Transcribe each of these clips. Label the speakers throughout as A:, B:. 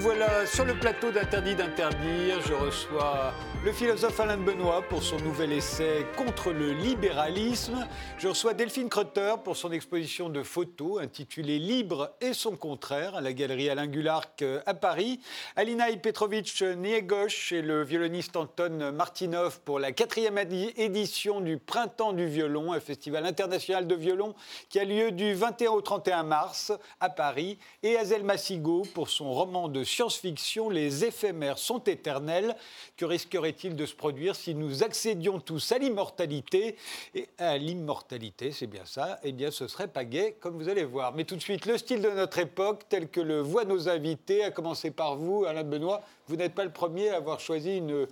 A: Voilà sur le plateau d'Interdit d'interdire. Je reçois le philosophe Alain Benoît pour son nouvel essai Contre le libéralisme. Je reçois Delphine Crotter pour son exposition de photos intitulée Libre et son contraire à la galerie Alain Gularc à Paris. Alina Petrovitch Niegosch et le violoniste Anton Martinov pour la quatrième édition du Printemps du violon, un festival international de violon qui a lieu du 21 au 31 mars à Paris. Et Azel Massigo pour son roman de science-fiction, les éphémères sont éternels. Que risquerait-il de se produire si nous accédions tous à l'immortalité Et à l'immortalité, c'est bien ça, eh bien ce serait pas gai, comme vous allez voir. Mais tout de suite, le style de notre époque, tel que le voient nos invités, à commencer par vous, Alain Benoît, vous n'êtes pas le premier à avoir choisi une,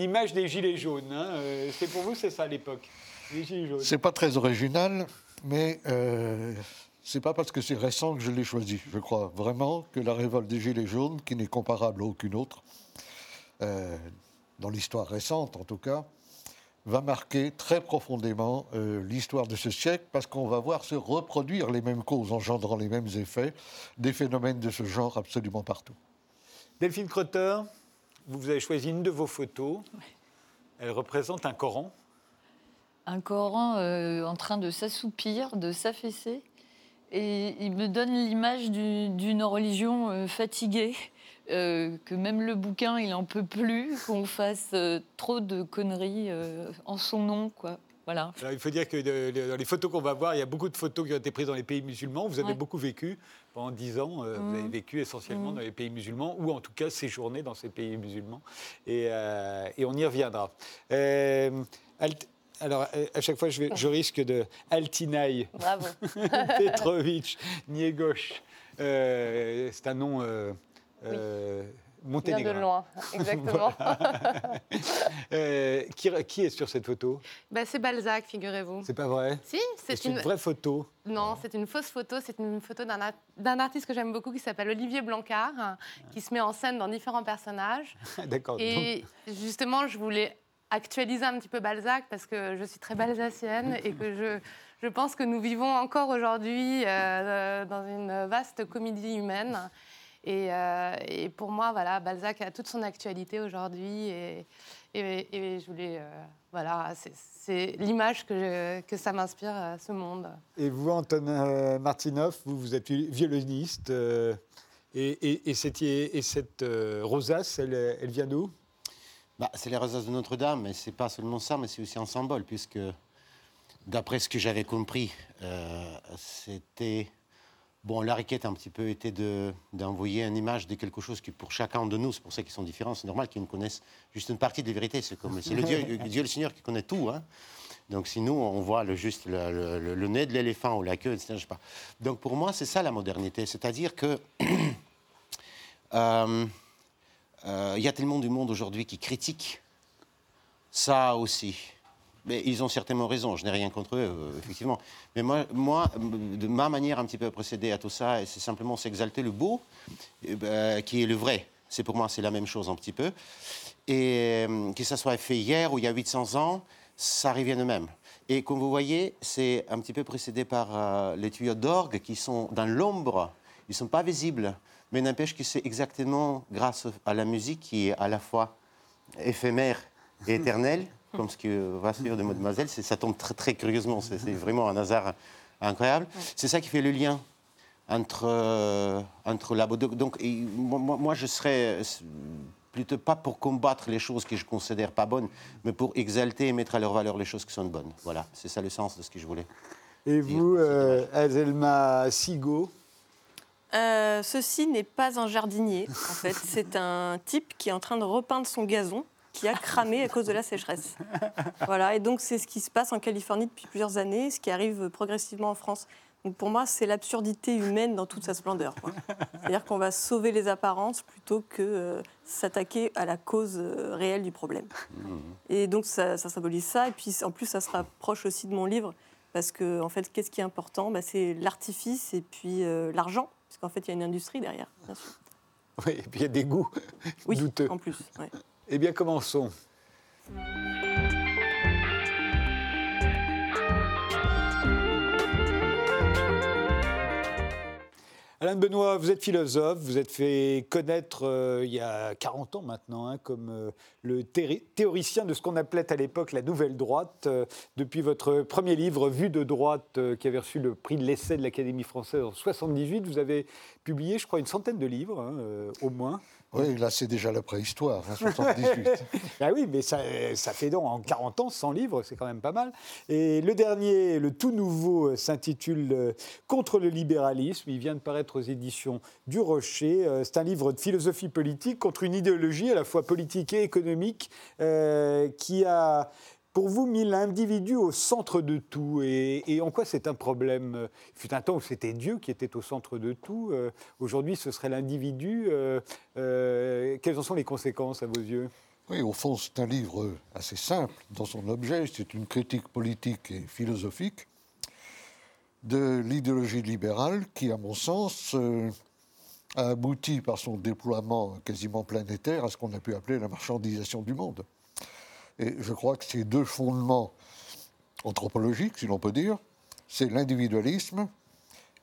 A: image des Gilets jaunes. Hein. Euh, c'est pour vous, c'est ça l'époque.
B: C'est pas très original, mais euh, c'est pas parce que c'est récent que je l'ai choisi. Je crois vraiment que la révolte des Gilets jaunes, qui n'est comparable à aucune autre, euh, dans l'histoire récente en tout cas, va marquer très profondément euh, l'histoire de ce siècle parce qu'on va voir se reproduire les mêmes causes engendrant les mêmes effets, des phénomènes de ce genre absolument partout.
A: Delphine Crotter, vous avez choisi une de vos photos. Elle représente un Coran.
C: Un Coran euh, en train de s'assoupir, de s'affaisser. Et il me donne l'image d'une religion euh, fatiguée, euh, que même le bouquin, il n'en peut plus, qu'on fasse euh, trop de conneries en son nom, quoi. Voilà.
A: il faut dire que dans les photos qu'on va voir, il y a beaucoup de photos qui ont été prises dans les pays musulmans. Vous avez beaucoup vécu pendant dix ans. Vous avez mmh. vécu essentiellement mmh. dans les pays musulmans, ou en tout cas séjourné dans ces pays musulmans. Et, et on y reviendra. Alors, à chaque fois, je, risque de Altinaï.
C: Bravo.
A: Petrovic, Niegosh. Euh, c'est un nom euh, euh, monténégrin.
D: de loin, exactement.
A: Euh, qui, est sur cette photo?
D: Bah, C'est Balzac, figurez-vous.
A: C'est pas vrai?
D: Si,
A: c'est une... vraie photo?
D: Non, c'est une fausse photo. C'est une photo d'un artiste que j'aime beaucoup qui s'appelle Olivier Blancard, qui se met en scène dans différents personnages.
A: D'accord.
D: Et justement, je voulais actualiser un petit peu Balzac parce que je suis très balsacienne et que je, je pense que nous vivons encore aujourd'hui euh, dans une vaste comédie humaine. Et, euh, et, pour moi, voilà, Balzac a toute son actualité aujourd'hui et, et, je voulais, euh, voilà, c'est l'image que, que ça m'inspire ce monde.
A: Et vous, Anton Martinov, vous, vous êtes violoniste et, cette, et cette rosace, elle, elle vient d'où?
E: Bah, c'est les rosaces de Notre-Dame, mais c'est pas seulement ça, mais c'est aussi un symbole, puisque d'après ce que j'avais compris, euh, c'était. Bon, la requête un petit peu était d'envoyer une image de quelque chose qui, pour chacun de nous, c'est pour ça qu'ils sont différents, c'est normal qu'ils ne connaissent juste une partie de la vérité. C'est comme c'est le Dieu, Dieu le Seigneur qui connaît tout. Hein. Donc si nous, on voit le, juste le, nez de l'éléphant ou la queue, etc. Je sais pas. Donc pour moi, c'est ça la modernité. C'est-à-dire que euh, il y a tellement du monde aujourd'hui qui critique ça aussi. Mais ils ont certainement raison, je n'ai rien contre eux, euh, effectivement. Mais moi, moi, de ma manière un petit peu à procéder à tout ça, c'est simplement s'exalter le beau, euh, qui est le vrai. C'est pour moi, c'est la même chose un petit peu. Et que ça soit fait hier ou il y a 800 ans, ça revient de même. Et comme vous voyez, c'est un petit peu précédé par les tuyaux d'orgue qui sont dans l'ombre, ils ne sont pas visibles mais n'empêche que c'est exactement grâce à la musique qui est à la fois éphémère et éternelle, comme ce que va suivre de Mademoiselle. Ça tombe très, très curieusement, c'est vraiment un hasard incroyable. C'est ça qui fait le lien entre, euh, entre la Donc, moi, moi, je serais plutôt pas pour combattre les choses que je considère pas bonnes, mais pour exalter et mettre à leur valeur les choses qui sont bonnes. Voilà, c'est ça le sens de ce que je voulais.
A: Et vous, euh, Azelma Sigo
F: euh, ceci n'est pas un jardinier, en fait. C'est un type qui est en train de repeindre son gazon qui a cramé à cause de la sécheresse. Voilà, et donc c'est ce qui se passe en Californie depuis plusieurs années, ce qui arrive progressivement en France. Donc pour moi, c'est l'absurdité humaine dans toute sa splendeur. C'est-à-dire qu'on va sauver les apparences plutôt que euh, s'attaquer à la cause euh, réelle du problème. Mmh. Et donc ça, symbolise ça. Et puis en plus, ça se rapproche aussi de mon livre, parce que en fait, qu'est-ce qui est important? Bah, C'est l'artifice et puis l'argent. Parce qu'en fait, il y a une industrie derrière, bien sûr.
A: Oui, et puis il y a des goûts
F: oui,
A: douteux.
F: en plus.
A: Eh bien, commençons. Alain Benoît, vous êtes philosophe, vous êtes fait connaître euh, il y a 40 ans maintenant hein, comme euh, le théoricien de ce qu'on appelait à l'époque la nouvelle droite. Euh, depuis votre premier livre, Vue de droite, qui avait reçu le prix de l'essai de l'Académie française en 78, vous avez publié, je crois, une centaine de livres, hein, au moins.
B: Oui, là, c'est déjà la préhistoire, 78. Hein,
A: ah oui, mais ça, ça, fait donc en 40 ans 100 livres, c'est quand même pas mal. Et le dernier, le tout nouveau, euh, s'intitule euh, Contre le libéralisme. Il vient de paraître aux éditions du Rocher. Euh, c'est un livre de philosophie politique contre une idéologie à la fois politique et économique qui a pour vous, mis l'individu au centre de tout. Et, en quoi c'est un problème? Il fut un temps où c'était Dieu qui était au centre de tout. Euh, aujourd'hui, ce serait l'individu. Euh, euh, quelles en sont les conséquences à vos yeux?
B: Oui, au fond, c'est un livre assez simple dans son objet. C'est une critique politique et philosophique de l'idéologie libérale qui, à mon sens, a abouti par son déploiement quasiment planétaire à ce qu'on a pu appeler la marchandisation du monde. Et je crois que ces deux fondements anthropologiques, si l'on peut dire, c'est l'individualisme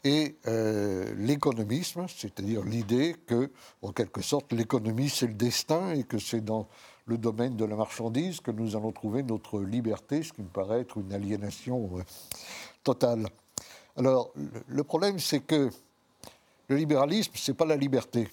B: et euh, l'économisme, c'est-à-dire l'idée que, en quelque sorte, l'économie, c'est le destin et que c'est dans le domaine de la marchandise que nous allons trouver notre liberté, ce qui me paraît être une aliénation euh, totale. Alors, le problème, c'est que le libéralisme, ce n'est pas la liberté.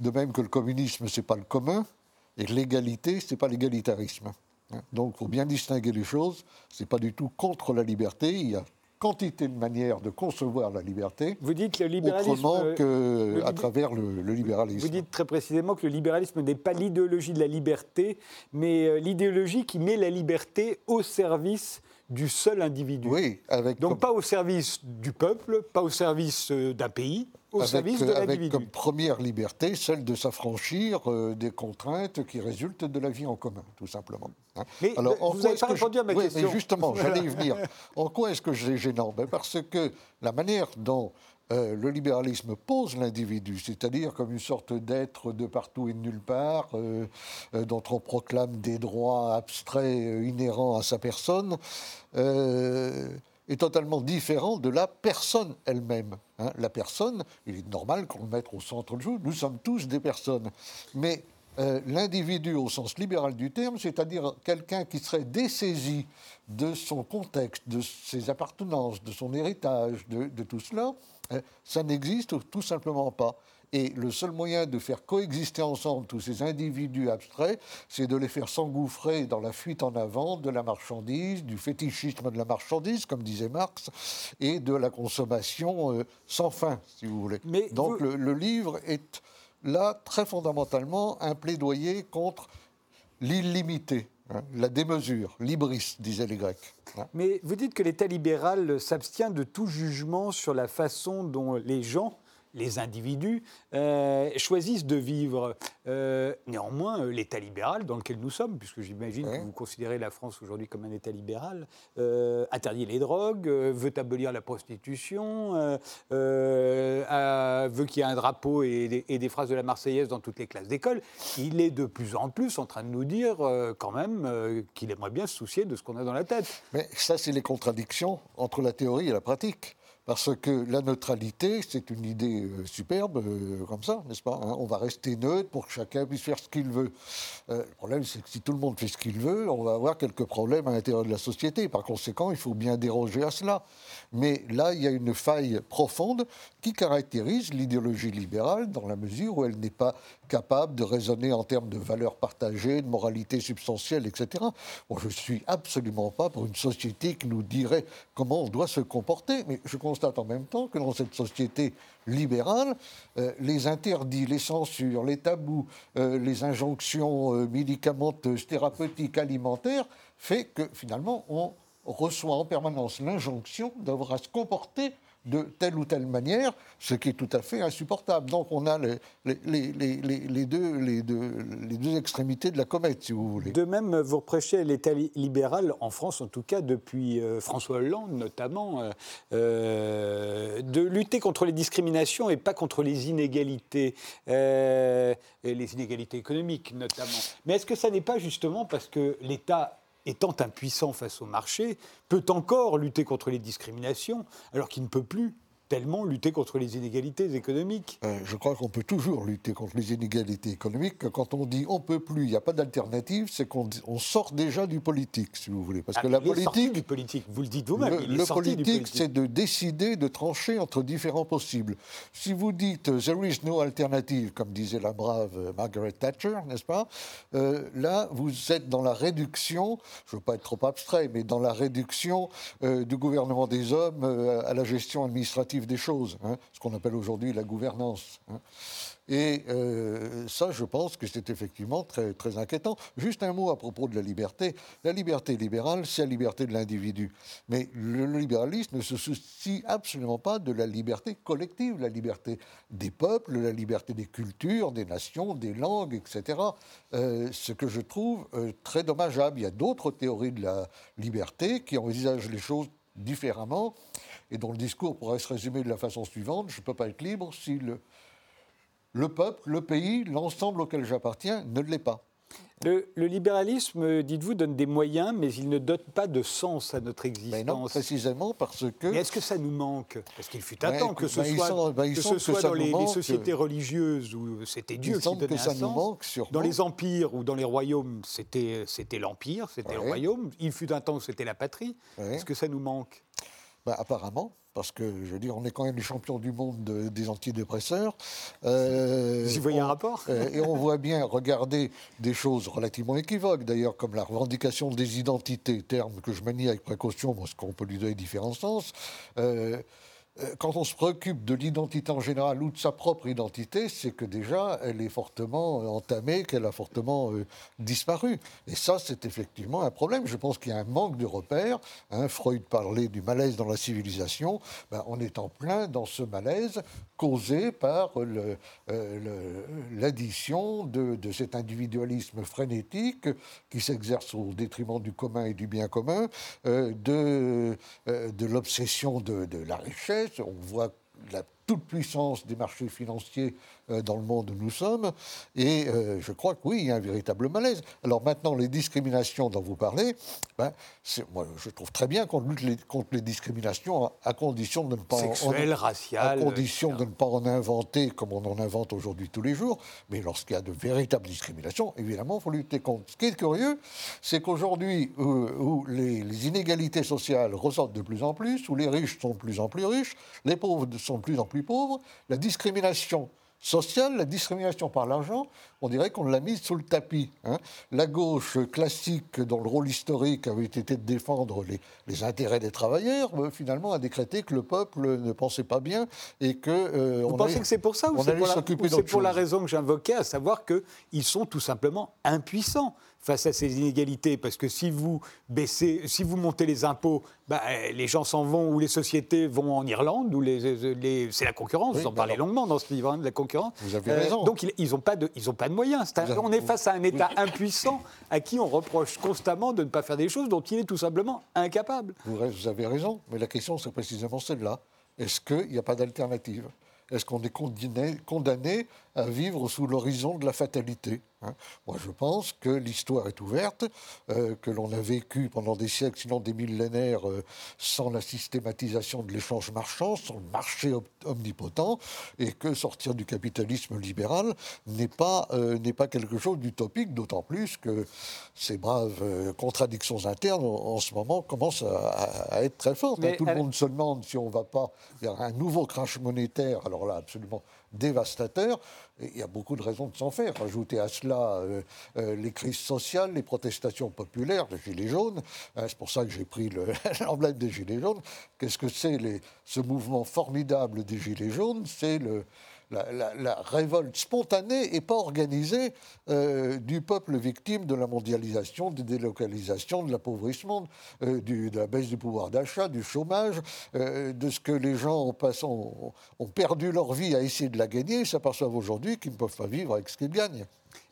B: De même que le communisme, ce n'est pas le commun. Et l'égalité, ce n'est pas l'égalitarisme. Hein. Donc, il faut bien distinguer les choses. Ce n'est pas du tout contre la liberté. Il y a quantité de manières de concevoir la liberté.
A: Vous dites le libéralisme.
B: Autrement euh, qu'à travers le, libéralisme.
A: Vous dites très précisément que le libéralisme n'est pas l'idéologie de la liberté, mais euh, l'idéologie qui met la liberté au service du seul individu.
B: Oui,
A: avec Donc pas au service du peuple, pas au service euh, d'un pays, au
B: avec,
A: service de l'individu.
B: Avec comme première liberté celle de s'affranchir euh, des contraintes qui résultent de la vie en commun, tout simplement.
A: Hein. Mais Alors, vous n'avez pas répondu à ma question.
B: Mais justement, j'allais y venir. En quoi est-ce que c'est gênant? Ben Parce que la manière dont euh, le libéralisme pose l'individu, c'est-à-dire comme une sorte d'être de partout et de nulle part, euh, euh, dont on proclame des droits abstraits inhérents à sa personne, est totalement différent de la personne elle-même. Hein. La personne, il est normal qu'on le mette au centre du jeu, nous sommes tous des personnes. Mais l'individu au sens libéral du terme, c'est-à-dire quelqu'un qui serait dessaisi de son contexte, de ses appartenances, de son héritage, de tout cela, euh, ça n'existe tout simplement pas. Et le seul moyen de faire coexister ensemble tous ces individus abstraits, c'est de les faire s'engouffrer dans la fuite en avant de la marchandise, du fétichisme de la marchandise, comme disait Marx, et de la consommation euh, sans fin, si vous voulez. Donc le, livre est là très fondamentalement un plaidoyer contre l'illimité. Hein, la démesure, l'ibris, disaient les Grecs.
A: Hein. Mais vous dites que l'État libéral s'abstient de tout jugement sur la façon dont les gens les individus euh, choisissent de vivre. Euh, néanmoins, euh, l'État libéral dans lequel nous sommes, puisque j'imagine que vous considérez la France aujourd'hui comme un État libéral, interdit les drogues, veut abolir la prostitution, veut qu'il y ait un drapeau et des, phrases de la Marseillaise dans toutes les classes d'école. Il est de plus en plus en train de nous dire quand même qu'il aimerait bien se soucier de ce qu'on a dans la tête.
B: Mais ça, c'est les contradictions entre la théorie et la pratique. Parce que la neutralité, c'est une idée euh, superbe, euh, comme ça, n'est-ce pas hein? On va rester neutre pour que chacun puisse faire ce qu'il veut. Euh, le problème, c'est que si tout le monde fait ce qu'il veut, on va avoir quelques problèmes à l'intérieur de la société. Par conséquent, il faut bien déroger à cela. Mais là, il y a une faille profonde qui caractérise l'idéologie libérale dans la mesure où elle n'est pas capable de raisonner en termes de valeurs partagées, de moralité substantielle, etc. Bon, je ne suis absolument pas pour une société qui nous dirait comment on doit se comporter, mais je constate en même temps que dans cette société libérale, euh, les interdits, les censures, les tabous, euh, les injonctions euh, médicamenteuses, thérapeutiques, alimentaires, fait que finalement on reçoit en permanence l'injonction d'avoir à se comporter de telle ou telle manière, ce qui est tout à fait insupportable. Donc on a les, deux, extrémités de la comète, si vous voulez.
A: De même, vous reprochez l'État libéral, en France en tout cas, depuis euh, François Hollande notamment, euh, euh, de lutter contre les discriminations et pas contre les inégalités, et les inégalités économiques notamment. Mais est-ce que ça n'est pas justement parce que l'État étant impuissant face au marché, peut encore lutter contre les discriminations, alors qu'il ne peut plus tellement lutter contre les inégalités économiques.
B: Euh, je crois qu'on peut toujours lutter contre les inégalités économiques. Quand on dit on peut plus, il n'y a pas d'alternative, c'est qu'on on sort déjà du politique, si vous voulez. Parce
A: Ah,
B: que la politique,
A: du politique, vous le dites vous-même.
B: le, politique, c'est de décider, de trancher entre différents possibles. Si vous dites euh, there is no alternative, comme disait la brave euh, Margaret Thatcher, n'est-ce pas Euh, Là, vous êtes dans la réduction, je ne veux pas être trop abstrait, mais dans la réduction euh, du gouvernement des hommes à la gestion administrative des choses, hein, ce qu'on appelle aujourd'hui la gouvernance. hein. Et euh, ça, je pense que c'est effectivement très, très inquiétant. Juste un mot à propos de la liberté. La liberté libérale, c'est la liberté de l'individu. Mais le, libéralisme ne se soucie absolument pas de la liberté collective, la liberté des peuples, la liberté des cultures, des nations, des langues, etc. Euh, ce que je trouve euh, très dommageable. Il y a d'autres théories de la liberté qui envisagent les choses différemment et dont le discours pourrait se résumer de la façon suivante. Je ne peux pas être libre si le, le peuple, le pays, l'ensemble auquel j'appartiens ne l'est pas.
A: Le, le libéralisme, dites-vous, donne des moyens, mais il ne donne pas de sens à notre
B: Mais
A: existence.
B: non, précisément parce que...
A: Mais est-ce que ça nous manque? Parce qu'il fut un
B: Ouais,
A: temps que ce soit, que ce
B: ça
A: dans les, sociétés religieuses où c'était Dieu qui donnait
B: que
A: un
B: ça nous manque sûrement.
A: Dans les empires ou dans les royaumes, c'était l'empire, c'était le royaume. Il fut un temps où c'était la patrie.
B: Ouais.
A: Est-ce que ça nous manque?
B: Ben, apparemment, parce que je veux dire, on est quand même les champions du monde de- des antidépresseurs. Euh,
A: Vous y voyez un rapport?
B: euh, Et on voit bien, regarder des choses relativement équivoques, d'ailleurs, comme la revendication des identités, terme que je manie avec précaution, parce qu'on peut lui donner différents sens. Euh, quand on se préoccupe de l'identité en général ou de sa propre identité, c'est que déjà, elle est fortement euh, entamée, qu'elle a fortement euh, disparu. Et ça, c'est effectivement un problème. Je pense qu'il y a un manque de repères. Hein, Freud parlait du malaise dans la civilisation. Ben, on est en plein dans ce malaise causé par euh, l'addition de, cet individualisme frénétique qui s'exerce au détriment du commun et du bien commun, euh, de, euh, l'obsession de la richesse. On voit la toute-puissance des marchés financiers euh, dans le monde où nous sommes. Et euh, je crois que oui, il y a un véritable malaise. Alors maintenant, les discriminations dont vous parlez, ben, moi, je trouve très bien qu'on lutte les- contre les discriminations à, à condition de ne pas... en-
A: Sexuelle,
B: à
A: raciale.
B: condition de ne pas en inventer comme on en invente aujourd'hui tous les jours. Mais lorsqu'il y a de véritables discriminations, évidemment, il faut lutter contre. Ce qui est curieux, c'est qu'aujourd'hui, euh, où les, les inégalités sociales ressortent de plus en plus, où les riches sont de plus en plus riches, les pauvres sont de plus en plus pauvres, la discrimination sociale, la discrimination par l'argent, on dirait qu'on l'a mise sous le tapis. hein. La gauche classique, dont le rôle historique avait été de défendre les, les intérêts des travailleurs, euh, finalement a décrété que le peuple ne pensait pas bien et que... euh,
A: Vous
B: on
A: pensez
B: allait-
A: que c'est pour ça ou c'est pour, la, ou pour la raison que j'invoquais, à savoir qu'ils sont tout simplement impuissants face à ces inégalités Parce que si vous baissez, si vous montez les impôts, bah, euh, les gens s'en vont ou les sociétés vont en Irlande, ou les, les- c'est la concurrence.
B: Oui,
A: vous en parlez longuement dans ce livre, hein, de la concurrence.
B: Vous avez raison.
A: Donc ils n'ont pas, de- ils ont pas de moyens. Un- on est face à un État impuissant à qui on reproche constamment de ne pas faire des choses dont il est tout simplement incapable.
B: Vous, vous avez raison, mais la question, c'est précisément celle-là. Est-ce qu'il n'y a pas d'alternative? Est-ce qu'on est condamné, condamné à vivre sous l'horizon de la fatalité hein Moi, je pense que l'histoire est ouverte, euh, que l'on a vécu pendant des siècles, sinon des millénaires, euh, sans la systématisation de l'échange marchand, sans le marché omnipotent, et que sortir du capitalisme libéral n'est pas, euh, n'est pas quelque chose d'utopique, d'autant plus que ces braves contradictions internes, en, en ce moment, commencent à, à- à être très fortes. hein. Tout le monde se demande si on ne va pas vers un nouveau crash monétaire, alors là, absolument dévastateur. Il y a beaucoup de raisons de s'en faire. Ajouter à cela euh, euh, les crises sociales, les protestations populaires, les gilets jaunes. Hein, c'est pour ça que j'ai pris le- l'emblème des gilets jaunes. Qu'est-ce que c'est ce mouvement formidable des gilets jaunes? C'est le, la, la- la révolte spontanée et pas organisée euh, du peuple victime de la mondialisation, des délocalisations, de l'appauvrissement, euh, de la baisse du pouvoir d'achat, du chômage, euh, de ce que les gens ont, passé- ont- perdu leur vie à essayer de la gagner et s'aperçoivent aujourd'hui qu'ils ne peuvent pas vivre avec ce qu'ils gagnent.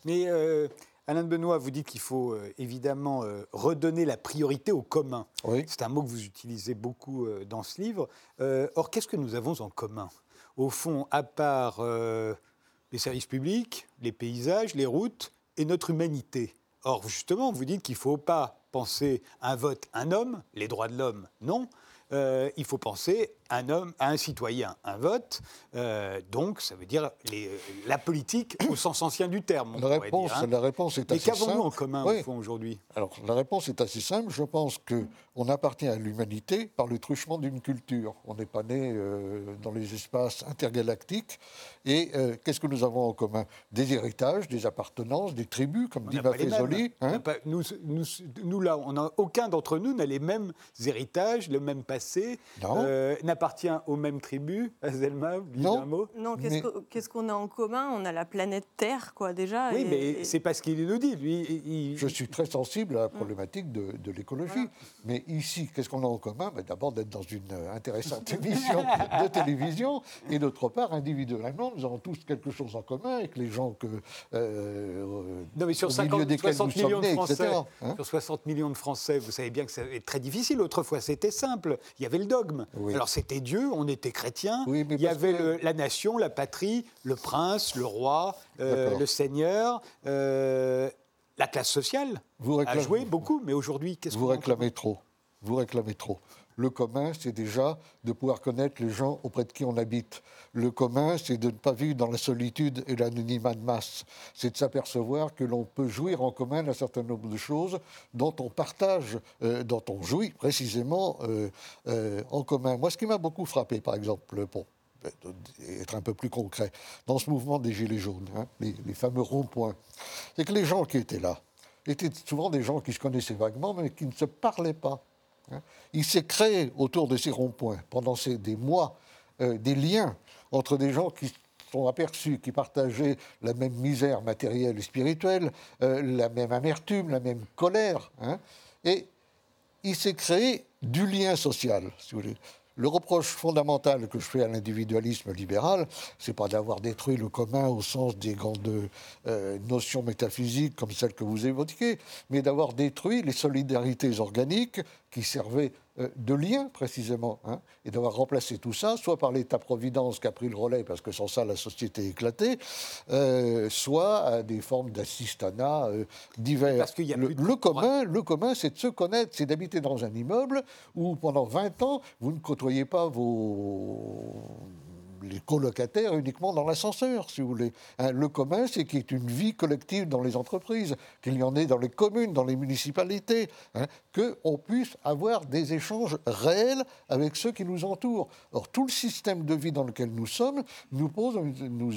A: Mais Alain de Benoît, vous dites qu'il faut euh, évidemment euh, redonner la priorité au commun.
B: Oui.
A: C'est un mot que vous utilisez beaucoup euh, dans ce livre. Or, qu'est-ce que nous avons en commun? Au fond, à part euh, les services publics, les paysages, les routes et notre humanité. Or, justement, vous dites qu'il ne faut pas penser un vote, un homme, les droits de l'homme, non. Euh, il faut penser un homme, un citoyen, un vote. Euh, donc, ça veut dire les- la politique au sens ancien du terme. on
B: La réponse,
A: dire, hein.
B: la réponse est
A: Mais
B: assez
A: qu'avons-nous
B: simple.
A: en commun,
B: Oui.
A: au fond, aujourd'hui?
B: Alors, la réponse est assez simple. Je pense qu'on appartient à l'humanité par le truchement d'une culture. On n'est pas né euh, dans les espaces intergalactiques. Et euh, qu'est-ce que nous avons en commun? Des héritages, des appartenances, des tribus, comme
A: On
B: dit. Maffezoli. Hein.
A: nous, nous, nous, là, on a, aucun d'entre nous n'a les mêmes héritages, le même passé,
B: Non.
A: euh, n'appartient aux mêmes tribus. Azelma,
B: Non.
A: un mot
F: Non, qu'est-ce
B: Mais-
F: qu'on a en commun? On a la planète Terre, quoi, déjà.
A: Oui,
F: et-
A: mais
F: et-
A: c'est pas ce qu'il nous dit. Lui, il-
B: Je suis très sensible à la problématique de, de l'écologie. Mais ici, qu'est-ce qu'on a en commun? Ben, D'abord, d'être dans une euh, intéressante émission de télévision. Et d'autre part, individuellement, nous avons tous quelque chose en commun avec les gens que. euh,
A: Non, mais sur
B: au
A: 50,
B: milieu desquels
A: 60
B: nous
A: millions
B: sommes
A: de
B: nés,
A: Français,
B: etc., hein.
A: sur 60 millions de Français, vous savez bien que c'est très difficile. Autrefois, c'était simple. Il y avait le dogme.
B: Oui.
A: Alors, c'était Dieu, on était.
B: Oui, mais
A: Il y avait
B: que-
A: le- la nation, la patrie, le prince, le roi, euh, le seigneur, euh, la classe sociale
B: Vous
A: a
B: réclamez-
A: joué beaucoup. Mais aujourd'hui, qu'est-ce
B: Vous
A: qu'on
B: réclamez trop. Vous réclamez trop. Le commun, c'est déjà de pouvoir connaître les gens auprès de qui on habite. Le commun, c'est de ne pas vivre dans la solitude et l'anonymat de masse. C'est de s'apercevoir que l'on peut jouir en commun d'un certain nombre de choses dont on partage, euh, dont on jouit précisément euh, euh, en commun. Moi, ce qui m'a beaucoup frappé, par exemple, pour être un peu plus concret, dans ce mouvement des Gilets jaunes, hein, les, les fameux ronds-points, c'est que les gens qui étaient là étaient souvent des gens qui se connaissaient vaguement, mais qui ne se parlaient pas. Hein. Il s'est créé autour de ces ronds-points, pendant ces, des mois, euh, des liens entre des gens qui sont aperçus, qui partageaient la même misère matérielle et spirituelle, euh, la même amertume, la même colère. hein. Et il s'est créé du lien social, si vous voulez. Le reproche fondamental que je fais à l'individualisme libéral, c'est pas d'avoir détruit le commun au sens des grandes euh, notions métaphysiques comme celles que vous évoquez, mais d'avoir détruit les solidarités organiques qui servaient de lien précisément, hein, et d'avoir remplacé tout ça, soit par l'État-providence qui a pris le relais, parce que sans ça la société est éclatée, euh, soit à des formes d'assistanat euh, divers.
A: Parce y a
B: le,
A: plus de-
B: le commun, le commun, c'est de se connaître, c'est d'habiter dans un immeuble où pendant 20 ans, vous ne côtoyez pas vos les colocataires uniquement dans l'ascenseur, si vous voulez. Hein, le commun, c'est qu'il y ait une vie collective dans les entreprises, qu'il y en ait dans les communes, dans les municipalités, hein, qu'on puisse avoir des échanges réels avec ceux qui nous entourent. Or, tout le système de vie dans lequel nous sommes nous, pose, nous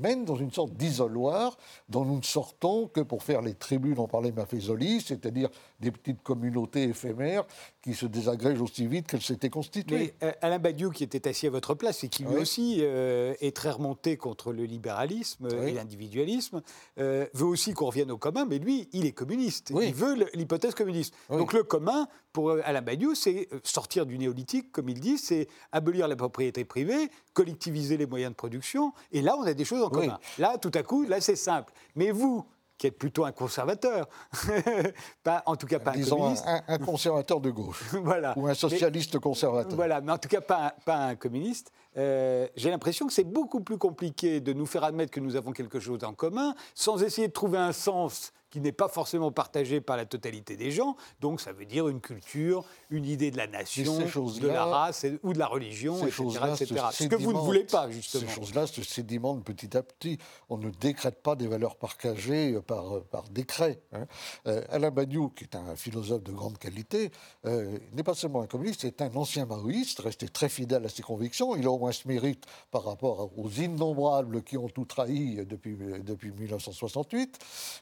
B: mène dans une sorte d'isoloir dont nous ne sortons que pour faire les tribus dont parlait Maffezoli, c'est-à-dire des petites communautés éphémères qui se désagrègent aussi vite qu'elles s'étaient constituées.
A: Mais euh, Alain Badiou, qui était assis à votre place et qui lui
B: Oui.
A: aussi euh, est très remonté contre le libéralisme
B: Oui.
A: et l'individualisme, euh, veut aussi qu'on revienne au commun, mais lui, il est communiste.
B: Oui.
A: Il veut l'hypothèse communiste.
B: Oui.
A: Donc le commun, pour euh, Alain Badiou, c'est sortir du néolithique, comme il dit, c'est abolir la propriété privée, collectiviser les moyens de production, et là, on a des choses en commun. Là, tout à coup, là, c'est simple. Mais vous, qui êtes plutôt un conservateur, pas, en tout cas pas un
B: Disons un,
A: communiste,
B: un- un conservateur de gauche
A: voilà.
B: ou un
A: Mais-
B: socialiste conservateur.
A: voilà, mais en tout cas pas, un- pas un communiste. Euh, J'ai l'impression que c'est beaucoup plus compliqué de nous faire admettre que nous avons quelque chose en commun sans essayer de trouver un sens qui n'est pas forcément partagé par la totalité des gens. Donc ça veut dire une culture, une idée de la nation, de la race et- ou de la religion,
B: Ces
A: etc. etc. Ce que vous ne voulez pas, justement.
B: Ces choses-là se sédimentent petit à petit. On ne décrète pas des valeurs partagées par, par décret. hein. Euh, Alain Badiou, qui est un philosophe de grande qualité, euh, n'est pas seulement un communiste, c'est un ancien maoïste, resté très fidèle à ses convictions. Il a au moins ce mérite par rapport aux innombrables qui ont tout trahi depuis, depuis 1968.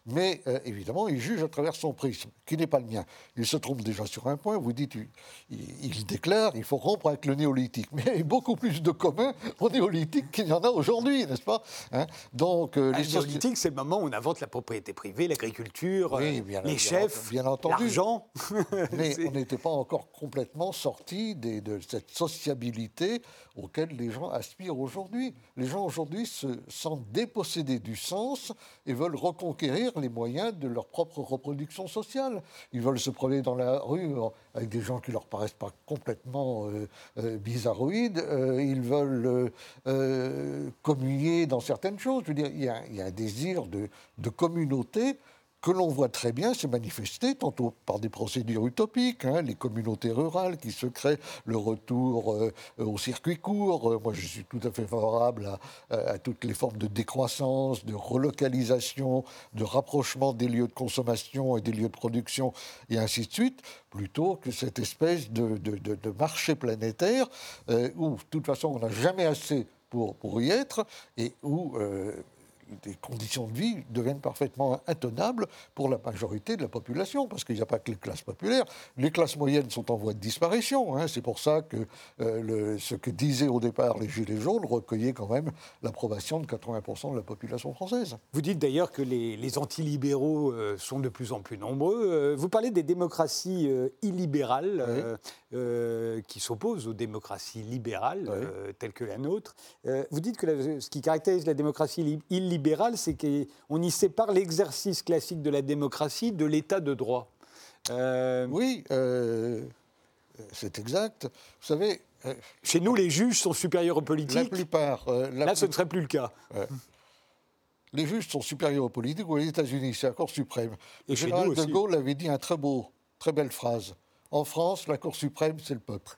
B: Mais euh, évidemment, il juge à travers son prisme, qui n'est pas le mien. Il se trompe déjà sur un point. Vous dites, il, déclare, il faut rompre avec le néolithique. Mais il y a beaucoup plus de commun au néolithique qu'il y en a aujourd'hui, n'est-ce pas Hein? Donc, euh,
A: Ah,
B: les
A: néolithique, c'est le moment où on invente la propriété privée, l'agriculture,
B: Oui,
A: euh, les
B: bien
A: chefs,
B: bien entendu.
A: l'argent.
B: Mais on n'était pas encore complètement sorti de cette sociabilité auquel les gens aspirent aujourd'hui. Les gens aujourd'hui se sentent dépossédés du sens et veulent reconquérir les moyens de leur propre reproduction sociale. Ils veulent se promener dans la rue euh, avec des gens qui leur paraissent pas complètement euh, euh, bizarroïdes. Ils veulent communier dans certaines choses. Je veux dire, il y a, un désir de communauté que l'on voit très bien se manifester tantôt par des procédures utopiques, hein, les communautés rurales qui se créent, le retour euh, au circuit court. Euh, moi, je suis tout à fait favorable à, toutes les formes de décroissance, de relocalisation, de rapprochement des lieux de consommation et des lieux de production, et ainsi de suite, plutôt que cette espèce de, marché planétaire euh, où, de toute façon, on n'a jamais assez pour, pour, y être et où des conditions de vie deviennent parfaitement intenables pour la majorité de la population, parce qu'il n'y a pas que les classes populaires. Les classes moyennes sont en voie de disparition. Hein. C'est pour ça que euh, le, ce que disaient au départ les Gilets jaunes recueillait quand même l'approbation de 80% de la population française.
A: Vous dites d'ailleurs que les, les antilibéraux euh, sont de plus en plus nombreux. Euh, vous parlez des démocraties illibérales oui. Euh, qui s'opposent aux démocraties libérales oui. telles que la nôtre. vous dites que la, ce qui caractérise la démocratie illibérale, libéral, c'est qu'on y sépare l'exercice classique de la démocratie de l'état de droit.
B: Euh... Oui, euh, c'est exact. Vous savez.
A: Euh, Chez nous, les juges sont supérieurs aux politiques.
B: La plupart.
A: Euh, la Là, ce ne serait plus le cas.
B: Les juges sont supérieurs aux politiques. Aux États-Unis, c'est la Cour suprême. Et le général de Gaulle avait dit un très beau, très belle phrase. En France, la Cour suprême, c'est le peuple.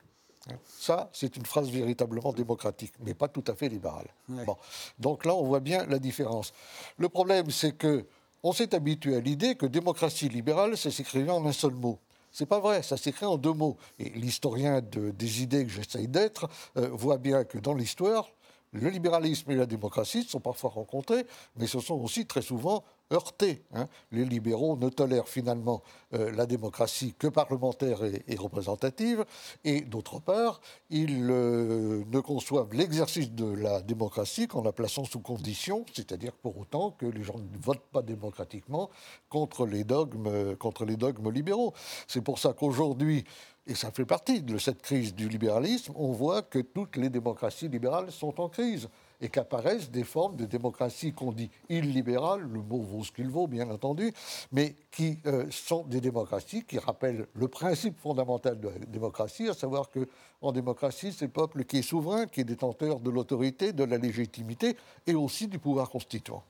B: Ça, c'est une phrase véritablement démocratique, mais pas tout à fait libérale. Ouais. Bon. Donc là, on voit bien la différence. Le problème, c'est que on s'est habitué à l'idée que démocratie libérale, ça s'écrivait en un seul mot. C'est pas vrai, ça s'écrit en deux mots. Et l'historien de, des idées que j'essaye d'être euh, voit bien que dans l'histoire, le libéralisme et la démocratie se sont parfois rencontrés, mais se sont aussi très souvent heurtés. Hein. Les libéraux ne tolèrent finalement euh, la démocratie que parlementaire et, représentative, et d'autre part, ils euh, ne conçoivent l'exercice de la démocratie qu'en la plaçant sous condition, c'est-à-dire pour autant que les gens ne votent pas démocratiquement contre les dogmes, contre les dogmes libéraux. C'est pour ça qu'aujourd'hui, et ça fait partie de cette crise du libéralisme, on voit que toutes les démocraties libérales sont en crise et qu'apparaissent des formes de démocratie qu'on dit illibérales, le mot vaut ce qu'il vaut, bien entendu, mais qui euh, sont des démocraties qui rappellent le principe fondamental de la démocratie, à savoir que en démocratie, c'est le peuple qui est souverain, qui est détenteur de l'autorité, de la légitimité et aussi du pouvoir constituant.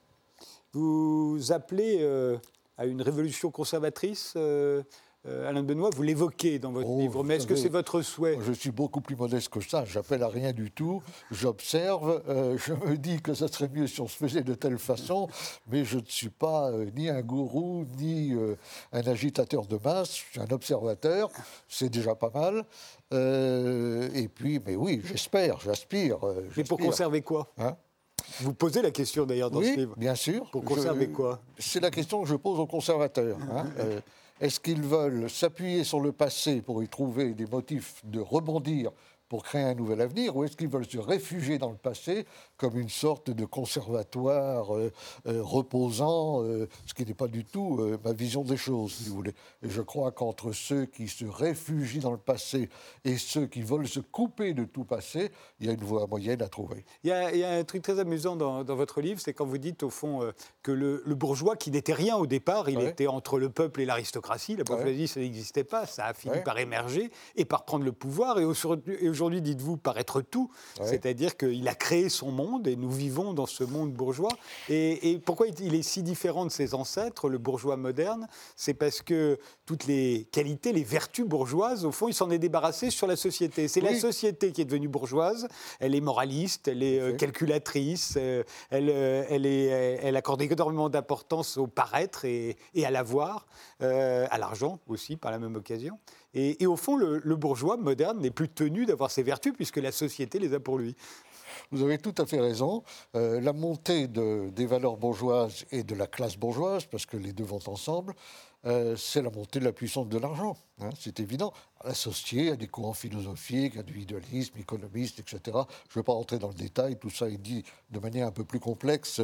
A: Vous appelez euh, à une révolution conservatrice euh euh, Alain Benoît, vous l'évoquez dans votre oh, livre, mais est-ce que c'est votre souhait
B: Je suis beaucoup plus modeste que ça, j'appelle à rien du tout, j'observe, euh, je me dis que ça serait mieux si on se faisait de telle façon, mais je ne suis pas euh, ni un gourou, ni euh, un agitateur de masse, je suis un observateur, c'est déjà pas mal. Et puis, mais oui, j'espère, j'aspire.
A: mais pour conserver quoi hein vous posez la question d'ailleurs dans
B: oui,
A: ce livre.
B: bien sûr.
A: Pour conserver
B: je,
A: quoi?
B: C'est la question que je pose aux conservateurs. Hein. euh, est-ce qu'ils veulent s'appuyer sur le passé pour y trouver des motifs de rebondir pour créer un nouvel avenir ou est-ce qu'ils veulent se réfugier dans le passé comme une sorte de conservatoire euh, euh, reposant, euh, ce qui n'est pas du tout ma vision des choses, si vous voulez. Et je crois qu'entre ceux qui se réfugient dans le passé et ceux qui veulent se couper de tout passé, il y a une voie moyenne à trouver.
A: Il y a, il y a un truc très amusant dans, dans votre livre, c'est quand vous dites au fond que le, le, bourgeois, qui n'était rien au départ, il ouais. était entre le peuple et l'aristocratie, la bourgeoisie, ouais. ça n'existait pas, ça a fini ouais. par émerger et par prendre le pouvoir, et aujourd'hui, dites-vous, par être tout, c'est-à-dire qu'il a créé son monde et nous vivons dans ce monde bourgeois. Et, et, pourquoi il est si différent de ses ancêtres, le bourgeois moderne? C'est parce que toutes les qualités, les vertus bourgeoises, au fond, il s'en est débarrassé sur la société. C'est oui. la société qui est devenue bourgeoise. Elle est moraliste, elle est euh, calculatrice, euh, elle, euh, elle, est, elle accorde énormément d'importance au paraître et, et à l'avoir, euh, à l'argent aussi, par la même occasion. Et, au fond, le, bourgeois moderne n'est plus tenu d'avoir ses vertus puisque la société les a pour lui.
B: Vous avez tout à fait raison. Euh, la montée de, des valeurs bourgeoises et de la classe bourgeoise, parce que les deux vont ensemble, euh, c'est la montée de la puissance de l'argent. Hein, c'est évident. Associé à des courants philosophiques, individualisme, économiste, etc. Je ne vais pas rentrer dans le détail, tout ça est dit de manière un peu plus complexe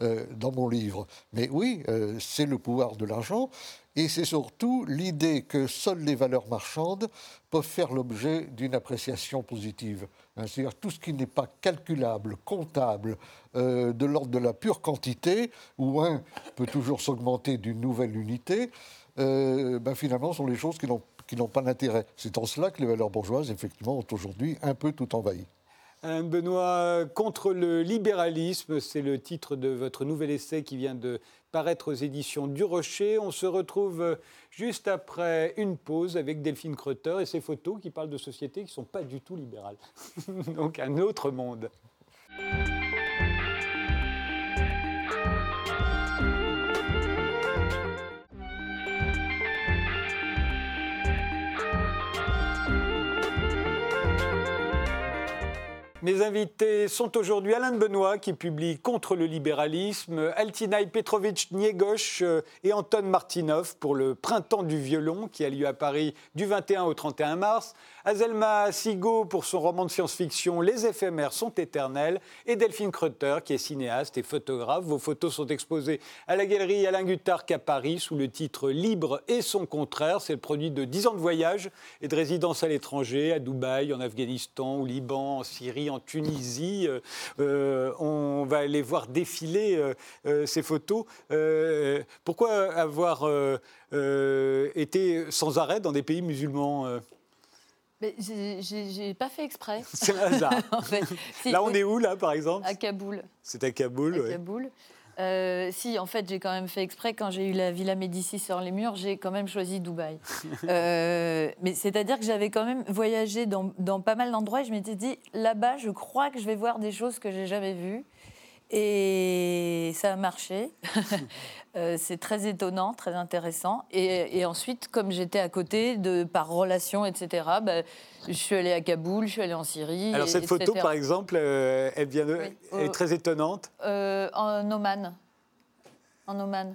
B: euh, dans mon livre. Mais oui, c'est le pouvoir de l'argent. Et c'est surtout l'idée que seules les valeurs marchandes peuvent faire l'objet d'une appréciation positive. Hein, C'est-à-dire tout ce qui n'est pas calculable, comptable, euh, de l'ordre de la pure quantité, où un peut toujours s'augmenter d'une nouvelle unité, euh, ben finalement sont les choses qui n'ont pas d'intérêt. C'est en cela que les valeurs bourgeoises, effectivement, ont aujourd'hui un peu tout envahi.
A: Alain Benoît, contre le libéralisme, c'est le titre de votre nouvel essai qui vient de paraître aux éditions du Rocher. On se retrouve juste après une pause avec Delphine Crotter et ses photos qui parlent de sociétés qui ne sont pas du tout libérales. Donc un autre monde. Mes invités sont aujourd'hui Alain Benoît qui publie Contre le libéralisme, Altinaï Petrovitch Niegosh euh, et Anton Martinov pour le Printemps du violon qui a lieu à Paris du 21 au 31 mars, Azelma Sigo pour son roman de science-fiction Les éphémères sont éternels et Delphine Crotter qui est cinéaste et photographe. Vos photos sont exposées à la galerie Alain Guttard à Paris sous le titre Libre et son contraire. C'est le produit de 10 ans de voyage et de résidence à l'étranger, à Dubaï, en Afghanistan, au Liban, en Syrie, en Tunisie. Euh, euh, on va aller voir défiler euh, ces photos. pourquoi avoir été sans arrêt dans des pays musulmans
C: j'ai pas fait exprès.
A: C'est un hasard. là, on est où, là, par exemple
C: À Kaboul.
A: C'est à Kaboul,
C: À Kaboul. si, en fait, j'ai quand même fait exprès. Quand j'ai eu la Villa Médicis sur les murs, j'ai quand même choisi Dubaï. euh, mais c'est-à-dire que j'avais quand même voyagé dans, dans pas mal d'endroits et je m'étais dit, là-bas, je crois que je vais voir des choses que j'ai jamais vues. Et ça a marché. Euh, c'est très étonnant, très intéressant. Et, ensuite, comme j'étais à côté, de, par relation, etc., bah, je suis allée à Kaboul, je suis allée en Syrie.
A: Alors cette photo, par exemple, euh, elle, vient de, est très étonnante.
C: Euh, en Oman. En Oman.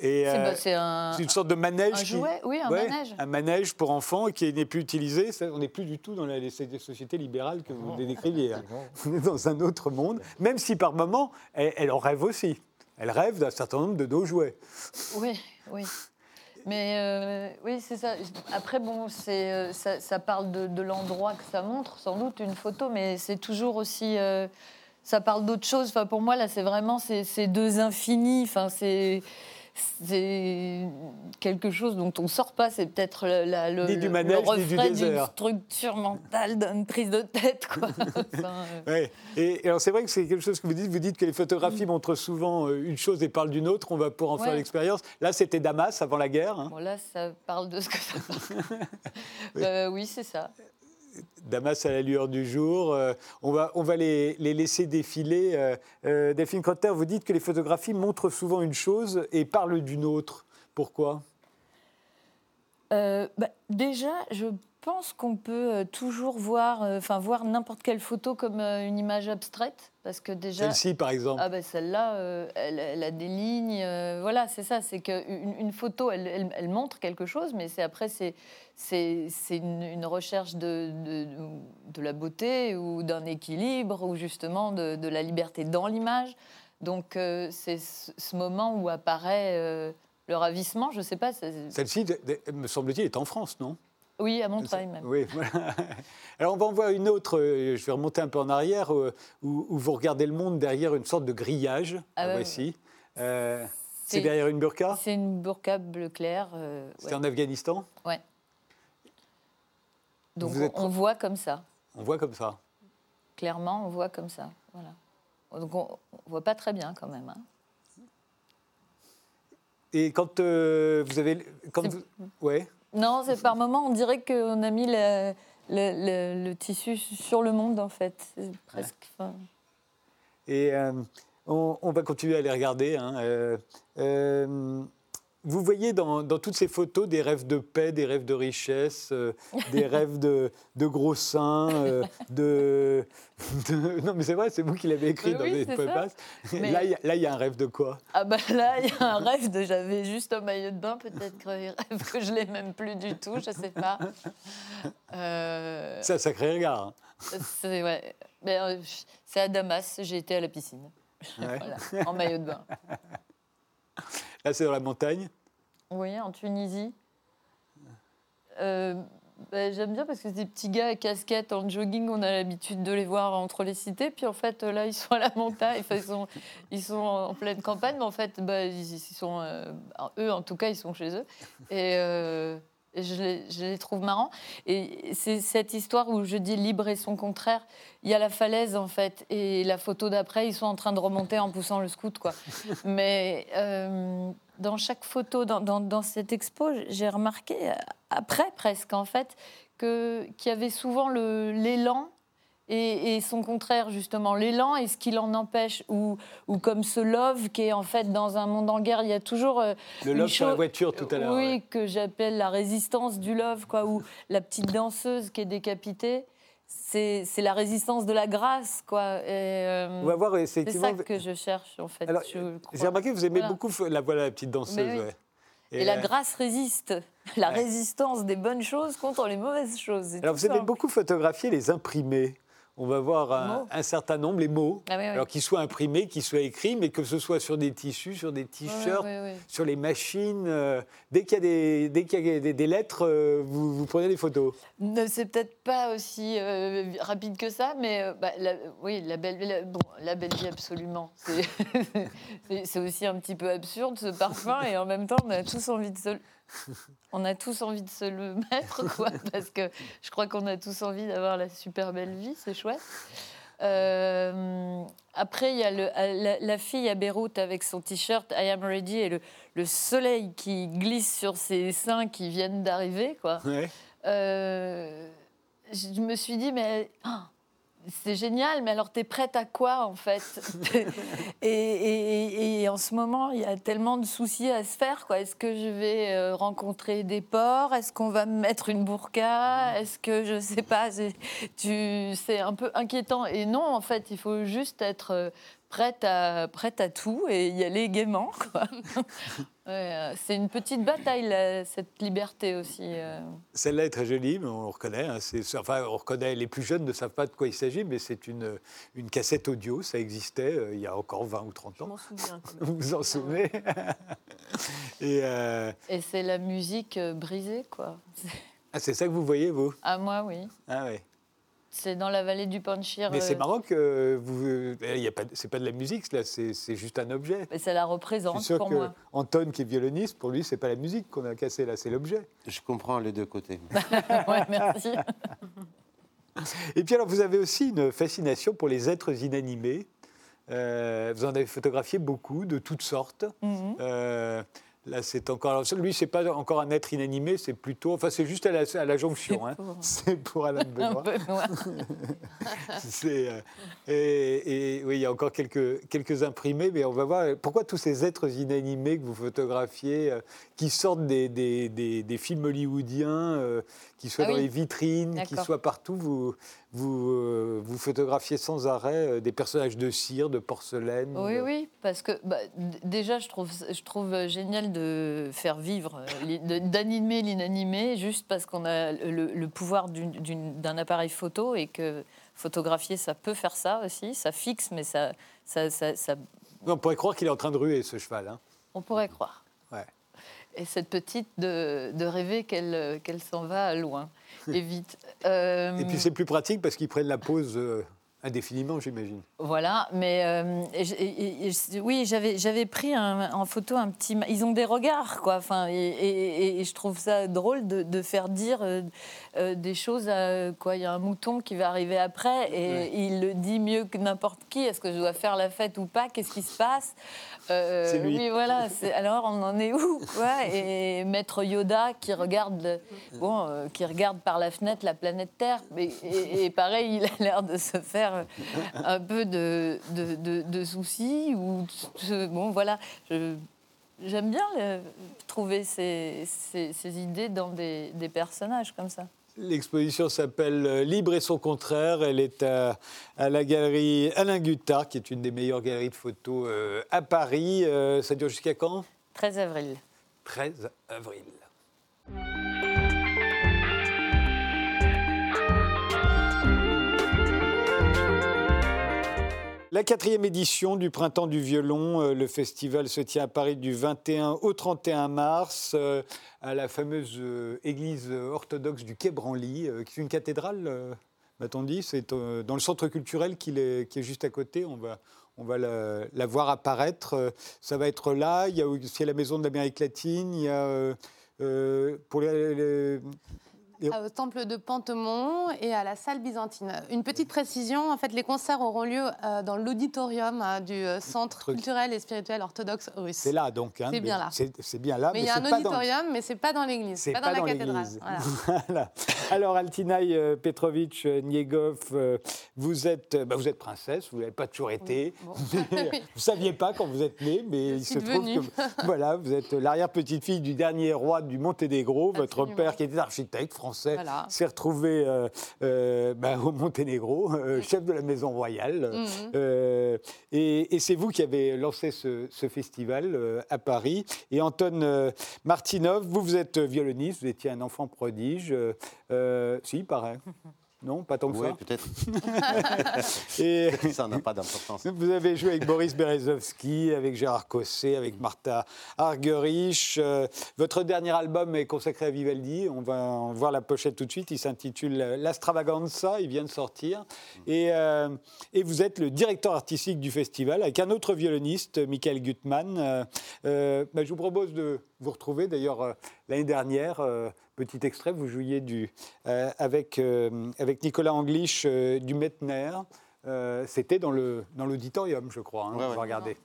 A: C'est une sorte de manège. Un
C: jouet, oui, un manège.
A: Un manège pour enfants qui n'est plus utilisé. on n'est plus du tout dans les sociétés libérales que vous décriviez. Hein. On est dans un autre monde, même si par moments, elle, en rêve aussi. Elle rêve d'un certain nombre de nos jouets.
C: Oui, oui. Mais euh, oui, c'est ça. Après, bon, euh, ça, ça, parle de, l'endroit que ça montre, sans doute, une photo, mais c'est toujours aussi. Euh, ça parle d'autre chose. Enfin, pour moi, là, c'est vraiment ces deux infinis. Enfin, c'est c'est quelque chose dont on ne sort pas. C'est peut-être le,
A: ni du manège,
C: le
A: reflet
C: d'une structure mentale, d'une prise de tête. Quoi.
A: Euh. Et, alors c'est vrai que c'est quelque chose que vous dites. Vous dites que les photographies mm. montrent souvent euh, une chose et parlent d'une autre. On va pouvoir en faire l'expérience. Là, c'était Damas avant la guerre.
C: Hein. Bon, là, ça parle de ce que ça parle. Euh, oui, c'est ça.
A: Damas à la lueur du jour. Euh, on va, on va les, laisser défiler. Euh, euh, Delphine Crotter, vous dites que les photographies montrent souvent une chose et parlent d'une autre. Pourquoi?
C: Bah, Déjà, je pense qu'on peut toujours voir, enfin voir n'importe quelle photo comme une image abstraite, parce que déjà.
A: Celle-ci, par exemple.
C: Ah ben celle-là, elle, a des lignes. voilà, c'est ça. C'est qu'une une photo, elle, elle, montre quelque chose, mais c'est après c'est c'est une, recherche de, de, la beauté ou d'un équilibre ou justement de, la liberté dans l'image. Donc euh, c'est ce moment où apparaît euh, le ravissement, je ne sais pas.
A: Celle-ci, me semble-t-il, est en France, non?
C: Oui, à Montreuil même.
A: Oui, voilà. Alors on va en voir une autre, euh, je vais remonter un peu en arrière, où, vous regardez le monde derrière une sorte de grillage. Ah, voici. c'est derrière une burqa?
C: C'est une burqa bleu clair.
A: c'est en Afghanistan?
C: Oui. Donc on, voit comme ça.
A: On voit comme ça.
C: Clairement, on voit comme ça. Voilà. Donc on, ne voit pas très bien quand même. Hein.
A: Et quand euh, vous avez, quand ouais.
C: Non, c'est par moment, on dirait qu'on a mis le, le, tissu sur le monde en fait. Presque.
A: Et euh, on, on, va continuer à les regarder. Hein. Euh, vous voyez dans, toutes ces photos des rêves de paix, des rêves de richesse, euh, des rêves de, gros seins, euh, de, Non, mais c'est vrai, c'est vous qui l'avez écrit dans les podcasts. Là, il y, a un rêve de quoi?
C: Ah ben là, il y a un rêve de... J'avais juste un maillot de bain, peut-être que, rêve que je l'ai même plus du tout, je ne sais pas.
A: Euh... C'est un sacré regard.
C: Hein. C'est ouais. Euh, à Damas, j'ai été à la piscine. voilà, en maillot de bain.
A: C'est dans la montagne
C: Oui, en Tunisie. Euh, bah, j'aime bien parce que c'est des petits gars à casquette en jogging, on a l'habitude de les voir entre les cités. Puis en fait, là, ils sont à la montagne, ils, sont, ils sont en pleine campagne, en fait, bah, ils, sont, euh, eux, en tout cas, ils sont chez eux. Et, euh, je les, je les trouve marrants. Et c'est cette histoire où je dis libre et son contraire. Il y a la falaise, en fait. Et la photo d'après, ils sont en train de remonter en poussant le scout, quoi. Mais euh, dans chaque photo, dans, dans- dans cette expo, j'ai remarqué, euh, après presque, en fait, qu'il y avait souvent l'élan et, et son contraire, justement, l'élan et ce qui l'en empêche, ou, ou comme ce love qui est en fait dans un monde en guerre, il y a toujours euh,
A: Le love sur la voiture tout à l'heure.
C: Oui,
A: ouais.
C: que j'appelle la résistance du love, quoi, ou la petite danseuse qui est décapitée. C'est la résistance de la grâce, quoi. Euh,
A: On va voir
C: c'est
A: effectivement.
C: ça que je cherche, en fait.
A: J'ai remarqué que vous aimez
C: Voilà.
A: beaucoup la voilà la petite danseuse.
C: Oui.
A: ouais.
C: Et, la
A: euh,
C: grâce résiste. La
A: Ouais.
C: résistance des bonnes choses contre les mauvaises choses.
A: Alors vous avez
C: simple.
A: beaucoup photographié les imprimés. On va voir un, certain nombre, les mots,
C: Ah oui, oui.
A: alors qu'ils soient imprimés, qu'ils soient écrits, mais que ce soit sur des tissus, sur des t-shirts, sur les machines. euh, dès qu'il y a des, dès qu'il y a des, des lettres, euh, vous, vous prenez des photos.
C: Ne, C'est peut-être pas aussi euh, rapide que ça, mais bah, la- oui, la belle, la, bon, la belle vie, absolument. C'est- aussi un petit peu absurde ce parfum, et en même temps, on a tous envie de se, on a tous envie de se le mettre, quoi, parce que je crois qu'on a tous envie d'avoir la super belle vie, c'est chouette. Euh, après, il y a le- la, la fille à Beyrouth avec son t-shirt I am ready et le, le soleil qui glisse sur ses seins qui viennent d'arriver, quoi.
A: Ouais.
C: Euh, je me suis dit, mais ah, c'est génial, mais alors t'es prête à quoi en fait? Et, et- et en ce moment, il y a tellement de soucis à se faire. quoi. Est-ce que je vais euh, rencontrer des porcs? Est-ce qu'on va me mettre une burqa? Est-ce que je sais pas C'est tu- c'est un peu inquiétant. Et non, en fait, il faut juste être euh, prête à, prête à tout et y aller gaiement. quoi. Ouais, euh, c'est une petite bataille, là, cette liberté aussi. euh.
A: Celle-là est très jolie, mais on reconnaît. hein, c'est- enfin, on reconnaît. Les plus jeunes ne savent pas de quoi il s'agit, mais c'est une, une cassette audio. Ça existait euh, il y a encore 20 ou 30
F: Je
A: ans.
F: souviens.
A: Vous vous en souvenez? Et euh,
C: Et c'est la musique brisée, quoi. C'est-
A: ah, c'est ça que vous voyez, vous?
C: À moi, oui.
A: Ah ouais.
C: C'est dans la vallée du Panchir.
A: Mais c'est
C: euh,
A: marrant que vous. Y a pas, c'est pas de la musique, là, c'est juste un objet.
C: mais ça la
A: Je suis
C: représente
A: sûr
C: pour
A: que
C: moi.
A: Anton, qui est violoniste, pour lui, c'est pas la musique qu'on a cassée là, c'est l'objet.
E: Je comprends les deux côtés.
C: ouais, merci.
A: Et puis alors, vous avez aussi une fascination pour les êtres inanimés. Euh, vous en avez photographié beaucoup, de toutes sortes.
C: Mhm.
A: Euh, là, c'est encore. alors, lui, c'est pas encore un être inanimé, c'est plutôt. Enfin, c'est juste à la, à la jonction.
C: C'est
A: hein.
C: pour-
A: C'est pour Alain Benoît. euh, et, et oui, il y a encore quelques, quelques imprimés, mais on va voir pourquoi tous ces êtres inanimés que vous photographiez, euh, qui sortent des, des- des- des films hollywoodiens, euh, qui soient
C: Ah
A: dans
C: oui.
A: les vitrines, qui soient partout, vous, vous, euh, vous photographiez sans arrêt euh, des personnages de cire, de porcelaine.
C: Oui,
A: de-
C: oui, parce que bah, déjà, je trouve, je trouve génial de faire vivre, euh, d'animer l'inanimé, juste parce qu'on a le, le pouvoir d'un appareil photo et que photographier, ça peut faire ça aussi. Ça fixe, mais ça, ça, ça- ça-
A: On pourrait croire qu'il est en train de ruer ce cheval. hein.
C: on pourrait croire.
A: Ouais.
C: Et cette petite de, de rêver qu'elle euh, qu'elle s'en va loin et vite. Euh,
A: Et puis c'est plus pratique parce qu'ils prennent la pause euh, indéfiniment, j'imagine.
C: Voilà, mais euh, et j- et- et- et- oui, j'avais pris un- en photo un petit. Ils ont des regards, quoi. Enfin, et, je trouve ça drôle de, de faire dire euh, des choses. Quoi, il y a un mouton qui va arriver après et
A: Ouais.
C: il le dit mieux que n'importe qui. Est-ce que je dois faire la fête ou pas? Qu'est-ce qui se passe? Euh,
A: lui.
C: Oui, voilà. Alors, on en est où? Quoi Et Maître Yoda qui regarde, le- bon, euh, qui regarde par la fenêtre la planète Terre. Mais, et, et pareil, il a l'air de se faire un peu de, de, de- de soucis. Ou bon, voilà. Je- J'aime bien trouver ces, ces- ces idées dans des, des personnages comme ça.
A: L'exposition s'appelle euh, Libre et son contraire. Elle est à, à la galerie Alain Guttard, qui est une des meilleures galeries de photos euh, à Paris. Euh, ça dure jusqu'à quand?
C: 13 avril.
A: 13 avril. La quatrième édition du Printemps du Violon, euh, le festival se tient à Paris du 21 au 31 mars, euh, à la fameuse euh, église orthodoxe du Quai Branly, qui est une cathédrale, m'a-t-on dit. C'est dans le centre culturel qui est, juste à côté. On va, on va la, voir apparaître. Ça va être là. Il y a aussi la Maison de l'Amérique latine. Il y a pour les- Et-
D: Au temple de Pantemont et à la salle byzantine. Une petite précision, en fait, les concerts auront lieu euh, dans l'auditorium euh, du euh, Centre
A: Truc.
D: culturel et spirituel orthodoxe russe.
A: c'est là donc. hein,
D: C'est bien là.
A: C'est c'est bien là.
D: Mais il y a un
A: pas dans-
D: auditorium, mais c'est pas dans l'église,
A: C'est
D: pas,
A: pas
D: dans
A: dans
D: la cathédrale.
A: l'église.
D: Voilà.
A: Voilà. Alors, Altinaï euh, Petrovitch Niegov, euh, vous êtes, bah, vous êtes princesse, vous l'avez pas toujours été.
D: Bon. Oui.
A: vous saviez pas quand vous êtes née, mais il se trouve que voilà, vous êtes l'arrière-petite-fille du dernier roi du Monténégro. Votre père, qui était architecte français,
D: Voilà.
A: s'est retrouvé euh, euh, bah, au Monténégro, euh, chef de la maison royale. Euh, et et c'est vous qui avez lancé ce, ce festival à Paris. Et Anton Martinov, vous, vous êtes violoniste, vous étiez un enfant prodige. Si, il paraît. Non, pas tant que
E: Oui,
A: ça.
E: peut-être.
A: Et
E: Ça n'a pas d'importance.
A: vous avez joué avec Boris Berezovsky, avec Gérard Cosset, avec Martha Argerich. Euh, votre dernier album est consacré à Vivaldi. On va en voir la pochette tout de suite. Il s'intitule L'Astravaganza. Il vient de sortir. Et, euh, et vous êtes le directeur artistique du festival avec un autre violoniste, Michael Gutmann. Euh, euh, bah, je vous propose de vous retrouver. D'ailleurs, euh, l'année dernière, euh, petit extrait, vous jouiez du, euh, avec, euh, avec Nicolas Anglich euh, du Metner. Euh, C'était dans le dans l'auditorium, je crois. Hein,
E: Ouais, ouais.
A: regardez.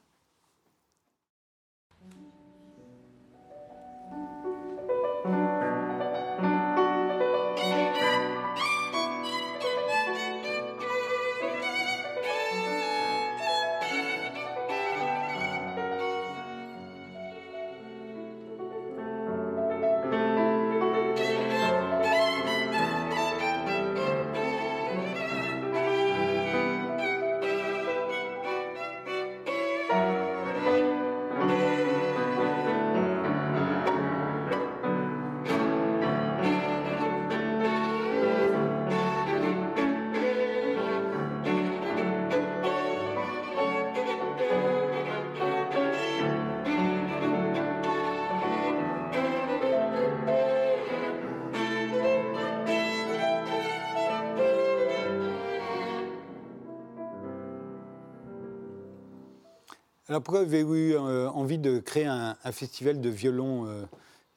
A: Alors pourquoi avez-vous eu euh, envie de créer un, festival de violon euh,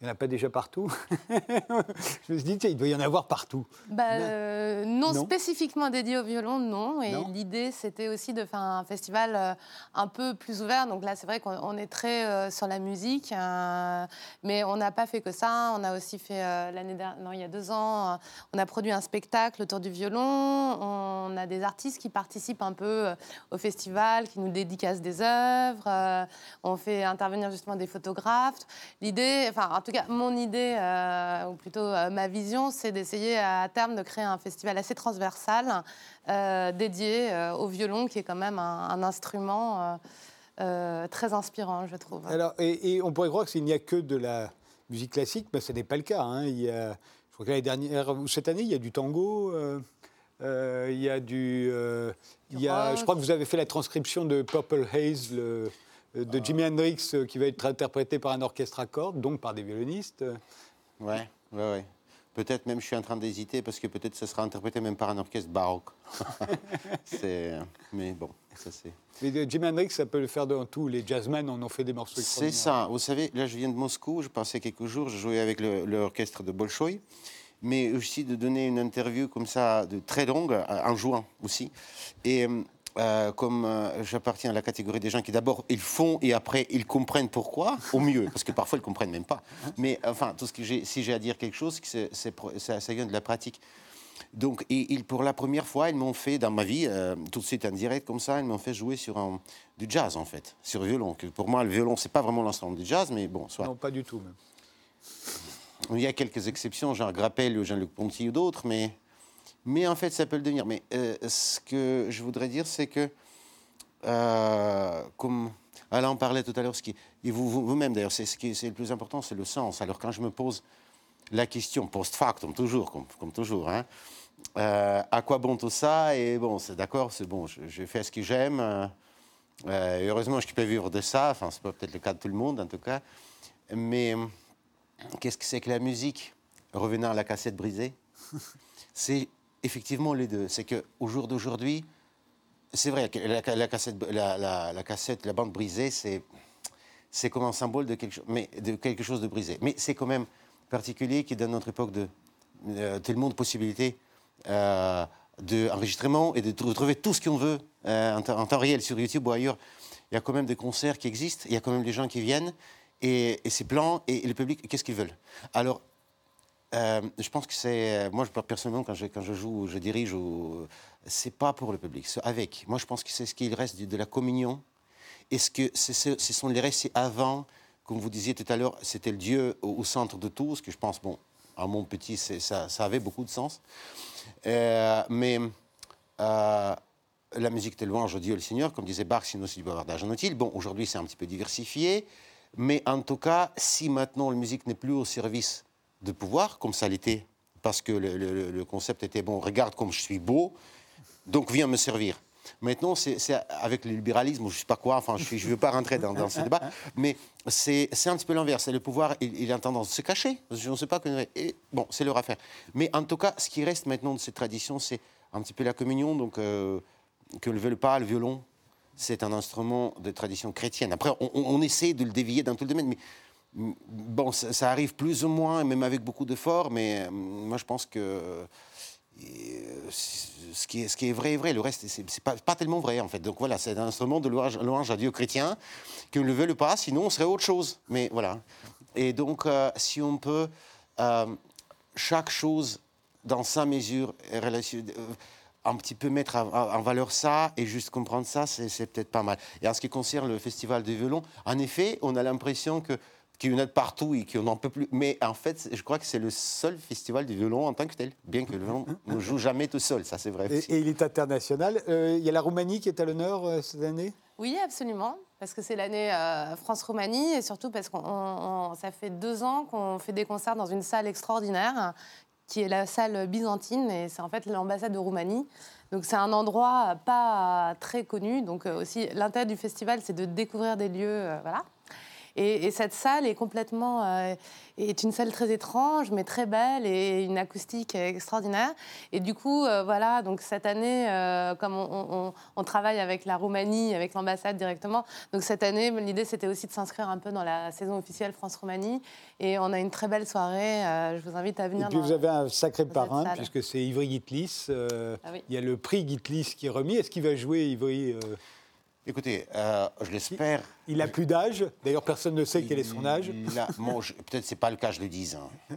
A: Il n'y en a pas déjà partout Je me suis dit, il doit y en avoir partout.
D: Bah, euh, non,
A: Non.
D: spécifiquement dédié au violon, non. Et l'idée, c'était aussi de faire un festival euh, un peu plus ouvert. Donc là, c'est vrai qu'on on est très euh, sur la musique, euh, mais on n'a pas fait que ça. On a aussi fait l'année dernière, non, il y a deux ans, on a produit un spectacle autour du violon. On a des artistes qui participent un peu au festival, qui nous dédicacent des œuvres. on fait intervenir justement des photographes. L'idée, enfin, en tout cas, mon idée, euh, ou plutôt euh, ma vision, c'est d'essayer à terme de créer un festival assez transversal euh, dédié au violon, qui est quand même un, un instrument très inspirant, je trouve.
A: Alors, et, et on pourrait croire que s'il n'y a que de la musique classique, mais ce n'est pas le cas. hein. Il y a, je crois que l'année dernière, ou cette année, il y a du tango. il y a du, il y a,
D: rock.
A: je crois que vous avez fait la transcription de Purple Haze le- de Jimi Hendrix, euh, qui va être interprété par un orchestre à cordes, donc par des violonistes.
E: Ouais, ouais, ouais. Peut-être même je suis en train d'hésiter parce que peut-être ce sera interprété même par un orchestre baroque. c'est, mais bon, ça c'est.
A: Mais euh, Jimi Hendrix, ça peut le faire dans tout. Les jazzmen en ont fait des morceaux
E: C'est ça. Vous savez, là je viens de Moscou, je passais quelques jours, je jouais avec l'orchestre de Bolchoï, mais aussi de donner une interview comme ça, de très longue, euh, en jouant aussi. Et euh, comme euh, j'appartiens à la catégorie des gens qui d'abord ils font et après ils comprennent pourquoi, au mieux, parce que parfois ils comprennent même pas. Mais enfin, tout ce que j'ai, si j'ai à dire quelque chose, c'est, ça, vient de la pratique. Donc, et, ils- pour la première fois, ils m'ont fait, dans ma vie, euh, tout de suite en direct comme ça, ils m'ont fait jouer sur un- du jazz, en fait, sur violon. Que pour moi, le violon, c'est pas vraiment l'instrument du jazz, mais bon, soit.
A: Non, pas du tout. Même.
E: Il y a quelques exceptions, genre Grappel ou Jean-Luc Ponty ou d'autres, mais, mais en fait, ça peut le devenir. Mais euh, ce que je voudrais dire, c'est que, euh, comme Alain en parlait tout à l'heure, ce qui, et vous, vous- vous-même d'ailleurs, c'est ce qui le plus important, c'est le sens. Alors quand je me pose la question post factum, toujours, comme, comme toujours, hein, euh, à quoi bon tout ça? Et bon, c'est d'accord, c'est bon, je, je fais ce que j'aime. euh, heureusement, je peux vivre de ça. Enfin, c'est pas peut-être le cas de tout le monde, en tout cas. Mais qu'est-ce que c'est que la musique? Revenant à la cassette brisée, c'est effectivement les deux. C'est qu'au jour d'aujourd'hui, c'est vrai la, cassette, la, bande brisée, c'est c'est comme un symbole de quelque, chose, de brisé. Mais c'est quand même particulier qui donne notre époque de euh, tellement de possibilités euh, d'enregistrement et de trouver tout ce qu'on veut euh, en, temps- en temps réel sur YouTube ou ailleurs. Il y a quand même des concerts qui existent, il y a quand même des gens qui viennent et, et c'est plein et, et le public, qu'est-ce qu'ils veulent? Alors, euh, je pense que c'est. Moi, je, personnellement, quand je, quand je joue, je dirige, c'est pas pour le public, c'est avec. Moi, je pense que c'est ce qu'il reste de, la communion. Est-ce que ce sont les restes avant, comme vous disiez tout à l'heure, c'était le Dieu au, centre de tout, ce que je pense, bon, à mon petit, ça, avait beaucoup de sens. Euh, mais euh, la musique de louange au Dieu le Seigneur, comme disait Bach, sinon c'est du bavardage inutile. Bon, aujourd'hui, c'est un petit peu diversifié. Mais en tout cas, si maintenant la musique n'est plus au service de pouvoir, comme ça l'était, parce que le, concept était bon, regarde comme je suis beau, donc viens me servir. Maintenant, c'est avec le libéralisme, je ne sais pas quoi, enfin, je ne veux pas rentrer dans, ce débat, mais c'est un petit peu l'inverse. Le pouvoir, il, a tendance à se cacher. Je ne sais pas. Bon, c'est leur affaire. Mais en tout cas, ce qui reste maintenant de cette tradition, c'est un petit peu la communion. Donc, euh, que le veuille pas, le violon, c'est un instrument de tradition chrétienne. Après, on, on- essaie de le dévier dans tout le domaine, mais bon, ça, arrive plus ou moins, même avec beaucoup d'efforts, mais euh, moi, je pense que euh, ce qui, est, vrai est vrai, le reste, c'est pas, pas tellement vrai, en fait. Donc voilà, c'est un instrument de louange, louange à Dieu chrétien, qu'on ne le veuille pas, sinon on serait autre chose. Mais voilà. Et donc, euh, si on peut, chaque chose dans sa mesure, un petit peu mettre en, valeur ça et juste comprendre ça, c'est peut-être pas mal. Et en ce qui concerne le festival de violon, en effet, on a l'impression que qu'il y en a de partout et qu'on n'en peut plus. Mais en fait, je crois que c'est le seul festival de violon en tant que tel, bien que le violon ne joue jamais tout seul, ça c'est vrai.
A: Et, et il est international. Euh, Il y a la Roumanie qui est à l'honneur euh, cette année?
D: Oui, absolument, parce que c'est l'année euh, France-Roumanie et surtout parce que ça fait deux ans qu'on fait des concerts dans une salle extraordinaire qui est la salle byzantine et c'est en fait l'ambassade de Roumanie. Donc c'est un endroit pas très connu. Donc aussi l'intérêt du festival, c'est de découvrir des lieux, euh, voilà. Et, et cette salle est complètement euh, est une salle très étrange, mais très belle et une acoustique extraordinaire. Et du coup, euh, voilà, donc cette année, euh, comme on, on- on travaille avec la Roumanie, avec l'ambassade directement, donc cette année, l'idée c'était aussi de s'inscrire un peu dans la saison officielle France-Roumanie. Et on a une très belle soirée. euh, je vous invite à
A: Et
D: venir.
A: puis vous avez un sacré parrain, puisque c'est Ivry Gitlis.
D: Ah oui.
A: Il y a le prix Gitlis qui est remis. Est-ce qu'il va jouer, Ivry
E: Écoutez, euh, je l'espère.
A: Il a plus d'âge. D'ailleurs, personne ne sait quel est son âge.
E: Bon, peut-être c'est pas le cas, je le dis. hein.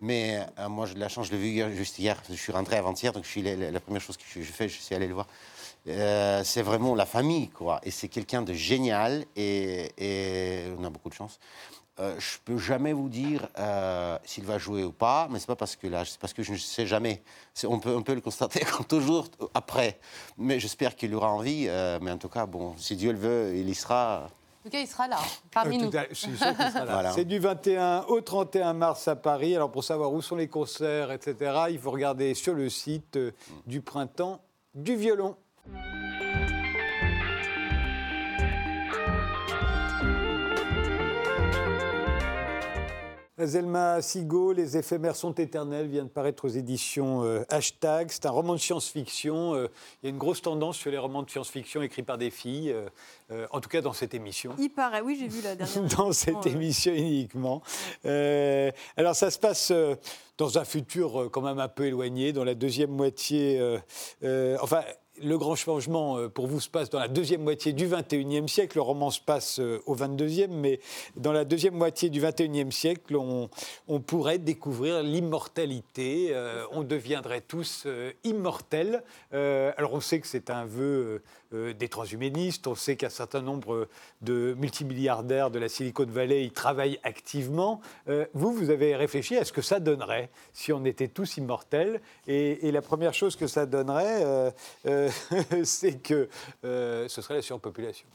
E: Mais euh, moi, j'ai de la chance, je l'ai vu hier- juste hier. Je suis rentré avant-hier, donc je suis, la, la- la première chose que je, je fais, je suis allé le voir. Euh, c'est vraiment la famille, quoi. Et c'est quelqu'un de génial et, et on a beaucoup de chance. Euh, je peux jamais vous dire euh, s'il va jouer ou pas, mais c'est pas parce que là, c'est parce que je ne sais jamais. C'est- On peut, on peut le constater toujours après. Mais j'espère qu'il aura envie. euh, mais en tout cas, bon, si Dieu le veut, il y sera.
D: En tout cas, il sera là, parmi
A: Euh,
D: nous.
A: tout à- je suis sûr qu'il sera là.
E: Voilà.
A: C'est du 21 au 31 mars à Paris. Alors pour savoir où sont les concerts, etc., il faut regarder sur le site du printemps du violon. Zelma Sigo, Les éphémères sont éternels, vient de paraître aux éditions euh, Hashtag. C'est un roman de science-fiction. Euh, il y a une grosse tendance sur les romans de science-fiction écrits par des filles, euh, en tout cas dans cette émission
F: Il paraît, oui, j'ai vu la dernière.
A: dans cette
F: émission,
A: uniquement. Alors ça se passe dans un futur quand même un peu éloigné, dans la deuxième moitié. enfin. Le grand changement euh, pour vous se passe dans la deuxième moitié du 21e siècle. Le roman se passe euh, au 22e, mais dans la deuxième moitié du 21e siècle, on, pourrait découvrir l'immortalité. euh, on deviendrait tous immortels. Alors on sait que c'est un vœu euh, des transhumanistes. On sait qu'un certain nombre de multimilliardaires de la Silicon Valley y travaillent activement. Euh, vous, vous avez réfléchi à ce que ça donnerait si on était tous immortels. Et, et la première chose que ça donnerait, euh, c'est que ce serait la surpopulation.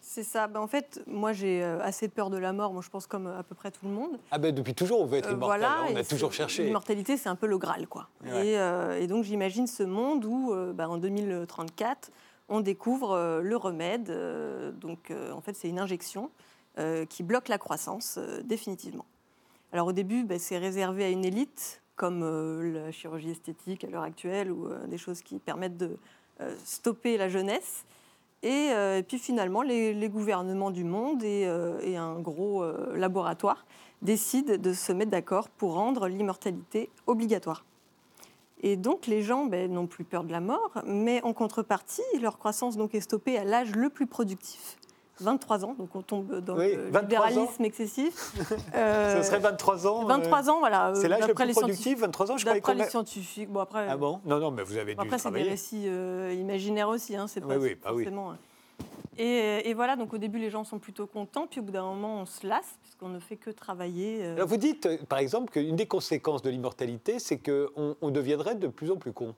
F: C'est ça. Ben, en fait, moi, j'ai assez peur de la mort. Moi, je pense comme à peu près tout le monde.
A: Ah ben depuis toujours, on veut être
F: Euh,
A: immortel. hein, on a toujours cherché.
F: L'immortalité, c'est un peu le Graal, quoi.
A: Ouais.
F: Et, euh, et donc, j'imagine ce monde où, ben, en 2034, on découvre euh, le remède. euh, donc, euh, en fait, c'est une injection qui bloque la croissance définitivement. Alors, au début, ben, c'est réservé à une élite, comme la chirurgie esthétique à l'heure actuelle, ou des choses qui permettent de stopper la jeunesse. Et, puis finalement, les, gouvernements du monde et, un gros laboratoire décident de se mettre d'accord pour rendre l'immortalité obligatoire. Et donc les gens ben, n'ont plus peur de la mort, mais en contrepartie, leur croissance donc est stoppée à l'âge le plus productif, 23 ans, donc on tombe dans
A: Oui,
F: le
A: 23
F: libéralisme excessif. Euh,
A: Ce serait 23 ans. euh,
F: 23 ans, voilà.
A: C'est l'âge le plus productif,
F: scientifiques.
A: 23 ans, je croyais
F: D'après
A: qu'on
F: les scientifiques. Bon, après,
A: Ah bon? Non, non, mais vous avez dû
F: après, c'est des récits euh, imaginaires aussi, hein, c'est
A: Oui,
F: pas
A: oui, bah oui.
F: forcément. hein. Et, et voilà, donc au début, les gens sont plutôt contents, puis au bout d'un moment, on se lasse, puisqu'on ne fait que travailler. euh.
A: Alors vous dites, euh, par exemple, qu'une des conséquences de l'immortalité, c'est qu'on on deviendrait de plus en plus con.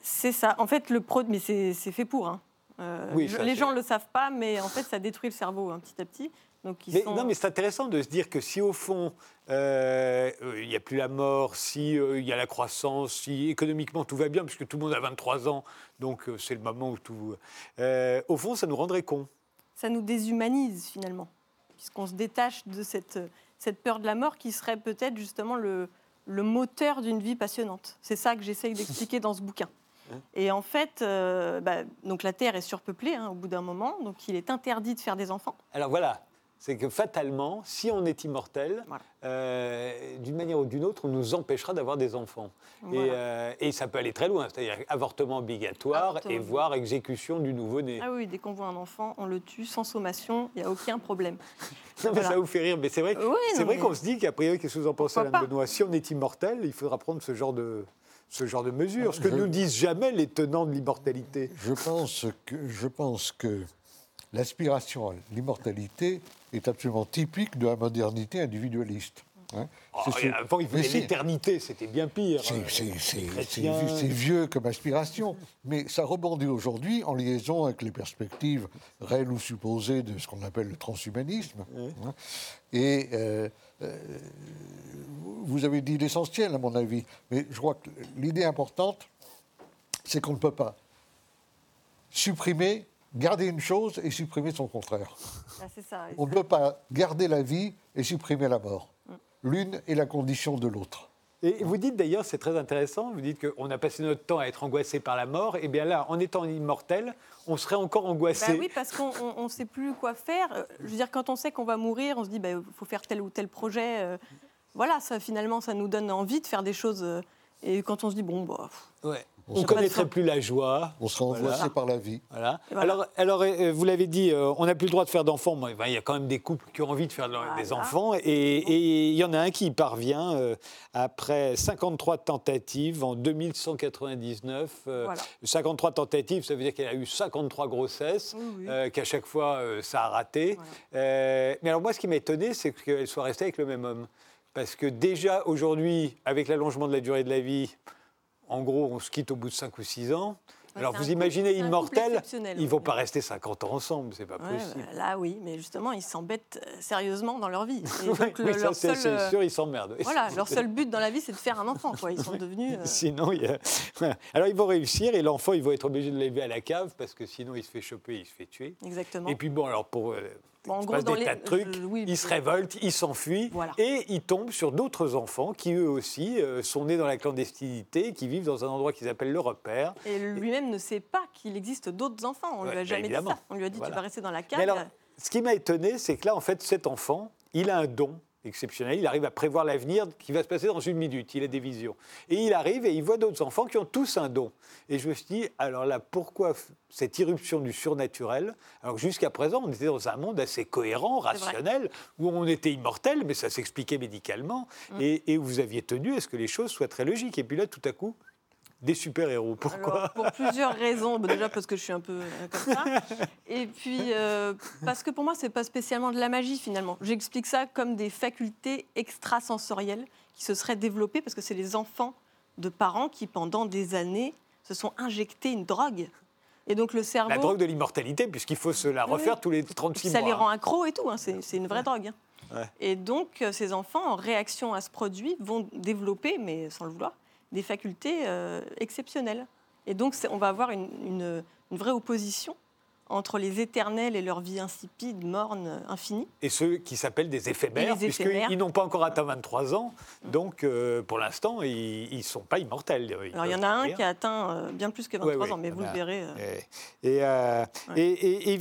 F: C'est ça. En fait, le pro, mais c'est c'est fait pour. hein. Euh,
A: Oui,
F: je-
A: ça,
F: les gens ne le savent pas, mais en fait, ça détruit le cerveau hein, petit à petit. Donc, ils
A: Mais,
F: sont...
A: non, mais c'est intéressant de se dire que si au fond, euh, euh, il n'y a plus la mort, si euh, il y a la croissance, si économiquement tout va bien, puisque tout le monde a 23 ans, donc c'est le moment où tout... au fond, ça nous rendrait cons.
F: ça nous déshumanise finalement, puisqu'on se détache de cette, cette peur de la mort qui serait peut-être justement le, le moteur d'une vie passionnante. C'est ça que j'essaye d'expliquer dans ce bouquin. Et en fait, euh, bah, donc la Terre est surpeuplée hein, au bout d'un moment, donc il est interdit de faire des enfants.
A: Alors voilà, c'est que fatalement, si on est immortel,
F: Voilà.
A: euh, d'une manière ou d'une autre, on nous empêchera d'avoir des enfants. Et, euh, et ça peut aller très loin, c'est-à-dire avortement obligatoire
F: Avortement
A: et voire exécution du nouveau-né.
F: Ah oui, dès qu'on voit un enfant, on le tue sans sommation, il n'y a aucun problème.
A: Non, mais
F: Voilà.
A: ça vous fait rire, mais c'est vrai,
F: Oui,
A: c'est
F: non,
A: vrai
F: mais-
A: qu'on se dit qu'a priori, qu'est-ce que vous en pensez, Alain Benoît? Si on est immortel, il faudra prendre ce genre de, ce genre de mesures, ce que
B: Je-
A: nous disent jamais les tenants de l'immortalité.
B: Je pense que, je pense que l'aspiration à l'immortalité est absolument typique de la modernité individualiste. hein.
A: Oh, avant, il
B: Mais
A: voulait l'éternité, c'était bien pire.
B: C'est- vieux comme aspiration, mais ça rebondit aujourd'hui en liaison avec les perspectives réelles ou supposées de ce qu'on appelle le transhumanisme. hein. Et euh, vous avez dit l'essentiel, à mon avis, mais je crois que l'idée importante, c'est qu'on ne peut pas supprimer, garder une chose et supprimer son contraire.
F: Ah, ça.
B: On ne peut pas garder la vie et supprimer la mort. L'une est la condition de l'autre.
A: Et vous dites d'ailleurs, c'est très intéressant, vous dites qu'on a passé notre temps à être angoissé par la mort, et bien là, en étant immortel, on serait encore angoissé.
F: Bah oui, parce qu'on ne sait plus quoi faire. Euh, Je veux dire, quand on sait qu'on va mourir, on se dit, il faut faire tel ou tel projet. euh, Voilà, ça, finalement, ça nous donne envie de faire des choses. euh, Et quand on se dit, bon, bah,
A: Ouais.
B: On
A: ne connaîtrait plus la joie.
B: On sera
A: Voilà.
B: angoissé par la vie.
A: Voilà.
F: Voilà.
A: Alors, alors euh, vous l'avez dit, euh, on n'a plus le droit de faire d'enfants. Ben, Il y a quand même des couples qui ont envie de faire de- des
F: Voilà.
A: enfants. Et il y en a un qui y parvient euh, après 53 tentatives en 2199. euh,
F: Voilà.
A: 53 tentatives, ça veut dire qu'elle a eu 53 grossesses,
F: Oui, oui.
A: euh, qu'à chaque fois, euh, ça a raté. Euh, mais alors moi, ce qui m'a étonné, c'est qu'elle soit restée avec le même homme. Parce que déjà, aujourd'hui, avec l'allongement de la durée de la vie, en gros, on se quitte au bout de 5 ou 6 ans.
F: Ouais,
A: Alors vous imaginez immortel, ils ne vont pas rester 50 ans ensemble, c'est pas
F: ouais,
A: possible.
F: bah, là, oui, mais justement, ils s'embêtent euh, sérieusement dans leur vie. Et donc, le-
A: oui,
F: leur seul, euh,
A: sûr, ils s'emmerdent.
F: Voilà, leur seul but dans la vie, c'est de faire un enfant. Quoi. Ils sont devenus. euh,
A: Sinon, il a- alors ils vont réussir et l'enfant, ils vont être obligés de l'élever à la cave parce que sinon, il se fait choper, il se fait tuer.
F: Exactement.
A: Et puis bon, alors pour
F: Bon,
A: il se
F: gros,
A: passe des
F: les-
A: tas de trucs,
F: je- oui,
A: il se
F: mais-
A: révolte, il s'enfuit
F: Voilà.
A: et il tombe sur d'autres enfants qui eux aussi euh, sont nés dans la clandestinité, qui vivent dans un endroit qu'ils appellent le repère.
F: Et lui-même ne sait pas qu'il existe d'autres enfants. On
A: Ouais,
F: lui a
A: bah,
F: jamais dit ça. On lui a dit
A: Voilà.
F: tu vas rester dans la cave.
A: Mais alors, ce qui m'a étonné, c'est que là, en fait, cet enfant, il a un don exceptionnel. Il arrive à prévoir l'avenir qui va se passer dans une minute. Il a des visions. Et il arrive et il voit d'autres enfants qui ont tous un don. Et je me suis dit, alors là, pourquoi cette irruption du surnaturel Alors jusqu'à présent, on était dans un monde assez cohérent, rationnel, où on était immortel, mais ça s'expliquait médicalement.
F: Mm.
A: Et, et où vous aviez tenu à ce que les choses soient très logiques. Et puis là, tout à coup, des super-héros. Pourquoi
F: Alors, Pour plusieurs raisons. Bah, déjà parce que je suis un peu euh, comme ça. Et puis euh, parce que pour moi, c'est pas spécialement de la magie finalement. J'explique ça comme des facultés extrasensorielles qui se seraient développées parce que c'est les enfants de parents qui, pendant des années, se sont injectés une drogue. Et donc le cerveau.
A: La drogue de l'immortalité, puisqu'il faut se la refaire
F: oui.
A: tous les 36
F: ça
A: mois.
F: les
A: hein.
F: rend accros et tout. hein. C'est une vraie drogue. hein.
A: Ouais.
F: Et donc, euh, ces enfants, en réaction à ce produit, vont développer, mais sans le vouloir, des facultés euh, exceptionnelles. Et donc, on va avoir une, une- une vraie opposition entre les éternels et leur vie insipide, morne, infinie.
A: Et ceux qui s'appellent des éphémères, puisqu'ils n'ont pas encore atteint 23 ans. Donc, euh, pour l'instant, ils ne sont pas immortels.
F: Alors il y en a un qui a atteint euh, bien plus que 23
A: Ouais, ouais,
F: ans, mais vous
A: a-
F: le verrez.
A: Et, et, euh,
F: Ouais.
A: et- et- et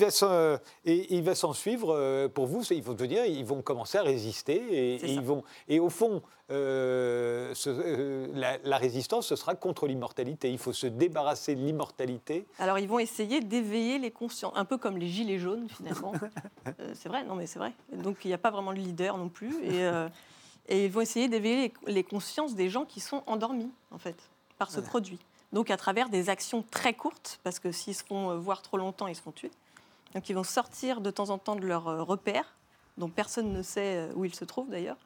A: il va s'en- suivre pour vous. Il faut dire, ils vont commencer à résister et, ils vont. Et au fond, euh, ce- euh, la, la résistance, ce sera contre l'immortalité. Il faut se débarrasser de l'immortalité.
F: Alors ils vont essayer d'éveiller les conscients, un peu comme les gilets jaunes finalement. Euh, c'est vrai, non mais c'est vrai. Donc il n'y a pas vraiment de leader non plus. Et, et ils vont essayer d'éveiller les, les consciences des gens qui sont endormis en fait par ce produit. Donc à travers des actions très courtes, parce que s'ils se font voir trop longtemps, ils se font tuer. Donc ils vont sortir de temps en temps de leur repère, dont personne ne sait où ils se trouvent d'ailleurs,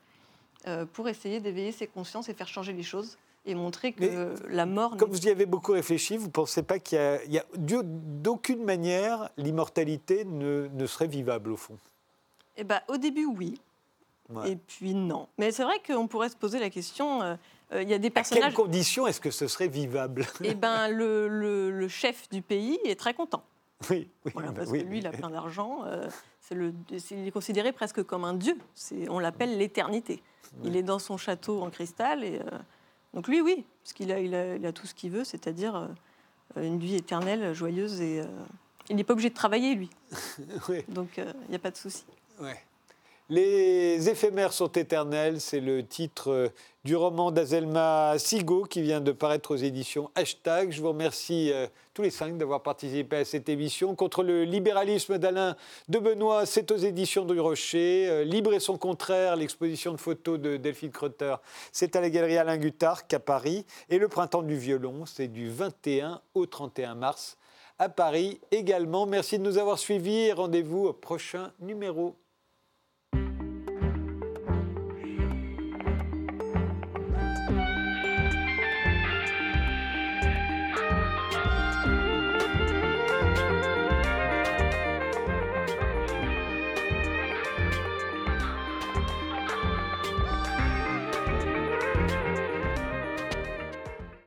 F: pour essayer d'éveiller ces consciences et faire changer les choses et montrer que
A: Mais,
F: euh, la mort
A: Comme vous y avez beaucoup réfléchi, vous ne pensez pas qu'il y a, a- d'au- d'aucune manière l'immortalité ne, ne serait vivable au fond?
F: Eh ben, au début, oui.
A: Ouais.
F: Et puis, non. Mais c'est vrai qu'on pourrait se poser la question. euh, euh, Il y a des
A: À quelles
F: personnages.
A: conditions est-ce que ce serait vivable?
F: Eh ben, le, le- le chef du pays est très content.
A: Oui, oui,
F: Voilà,
A: bah
F: parce
A: oui,
F: que lui, il a plein d'argent. euh, c'est le, il est considéré presque comme un dieu. On l'appelle l'éternité. Il est dans son château en cristal. Et, euh, donc, lui, oui. Parce qu'il a, il a, il a tout ce qu'il veut, c'est-à-dire euh, une vie éternelle, joyeuse. Et euh, il n'est pas obligé de travailler, lui. Donc, il n'y a pas de souci.
A: Ouais. Les éphémères sont éternels, c'est le titre euh, du roman d'Azelma Sigo qui vient de paraître aux éditions Hashtag. Je vous remercie euh, tous les cinq d'avoir participé à cette émission. Contre le libéralisme d'Alain de Benoît, c'est aux éditions du Rocher. Euh, Libre et son contraire, l'exposition de photos de Delphine Crotter, c'est à la galerie Alain Guttard à Paris. Et le printemps du violon, c'est du 21 au 31 mars à Paris également. Merci de nous avoir suivis et rendez-vous au prochain numéro.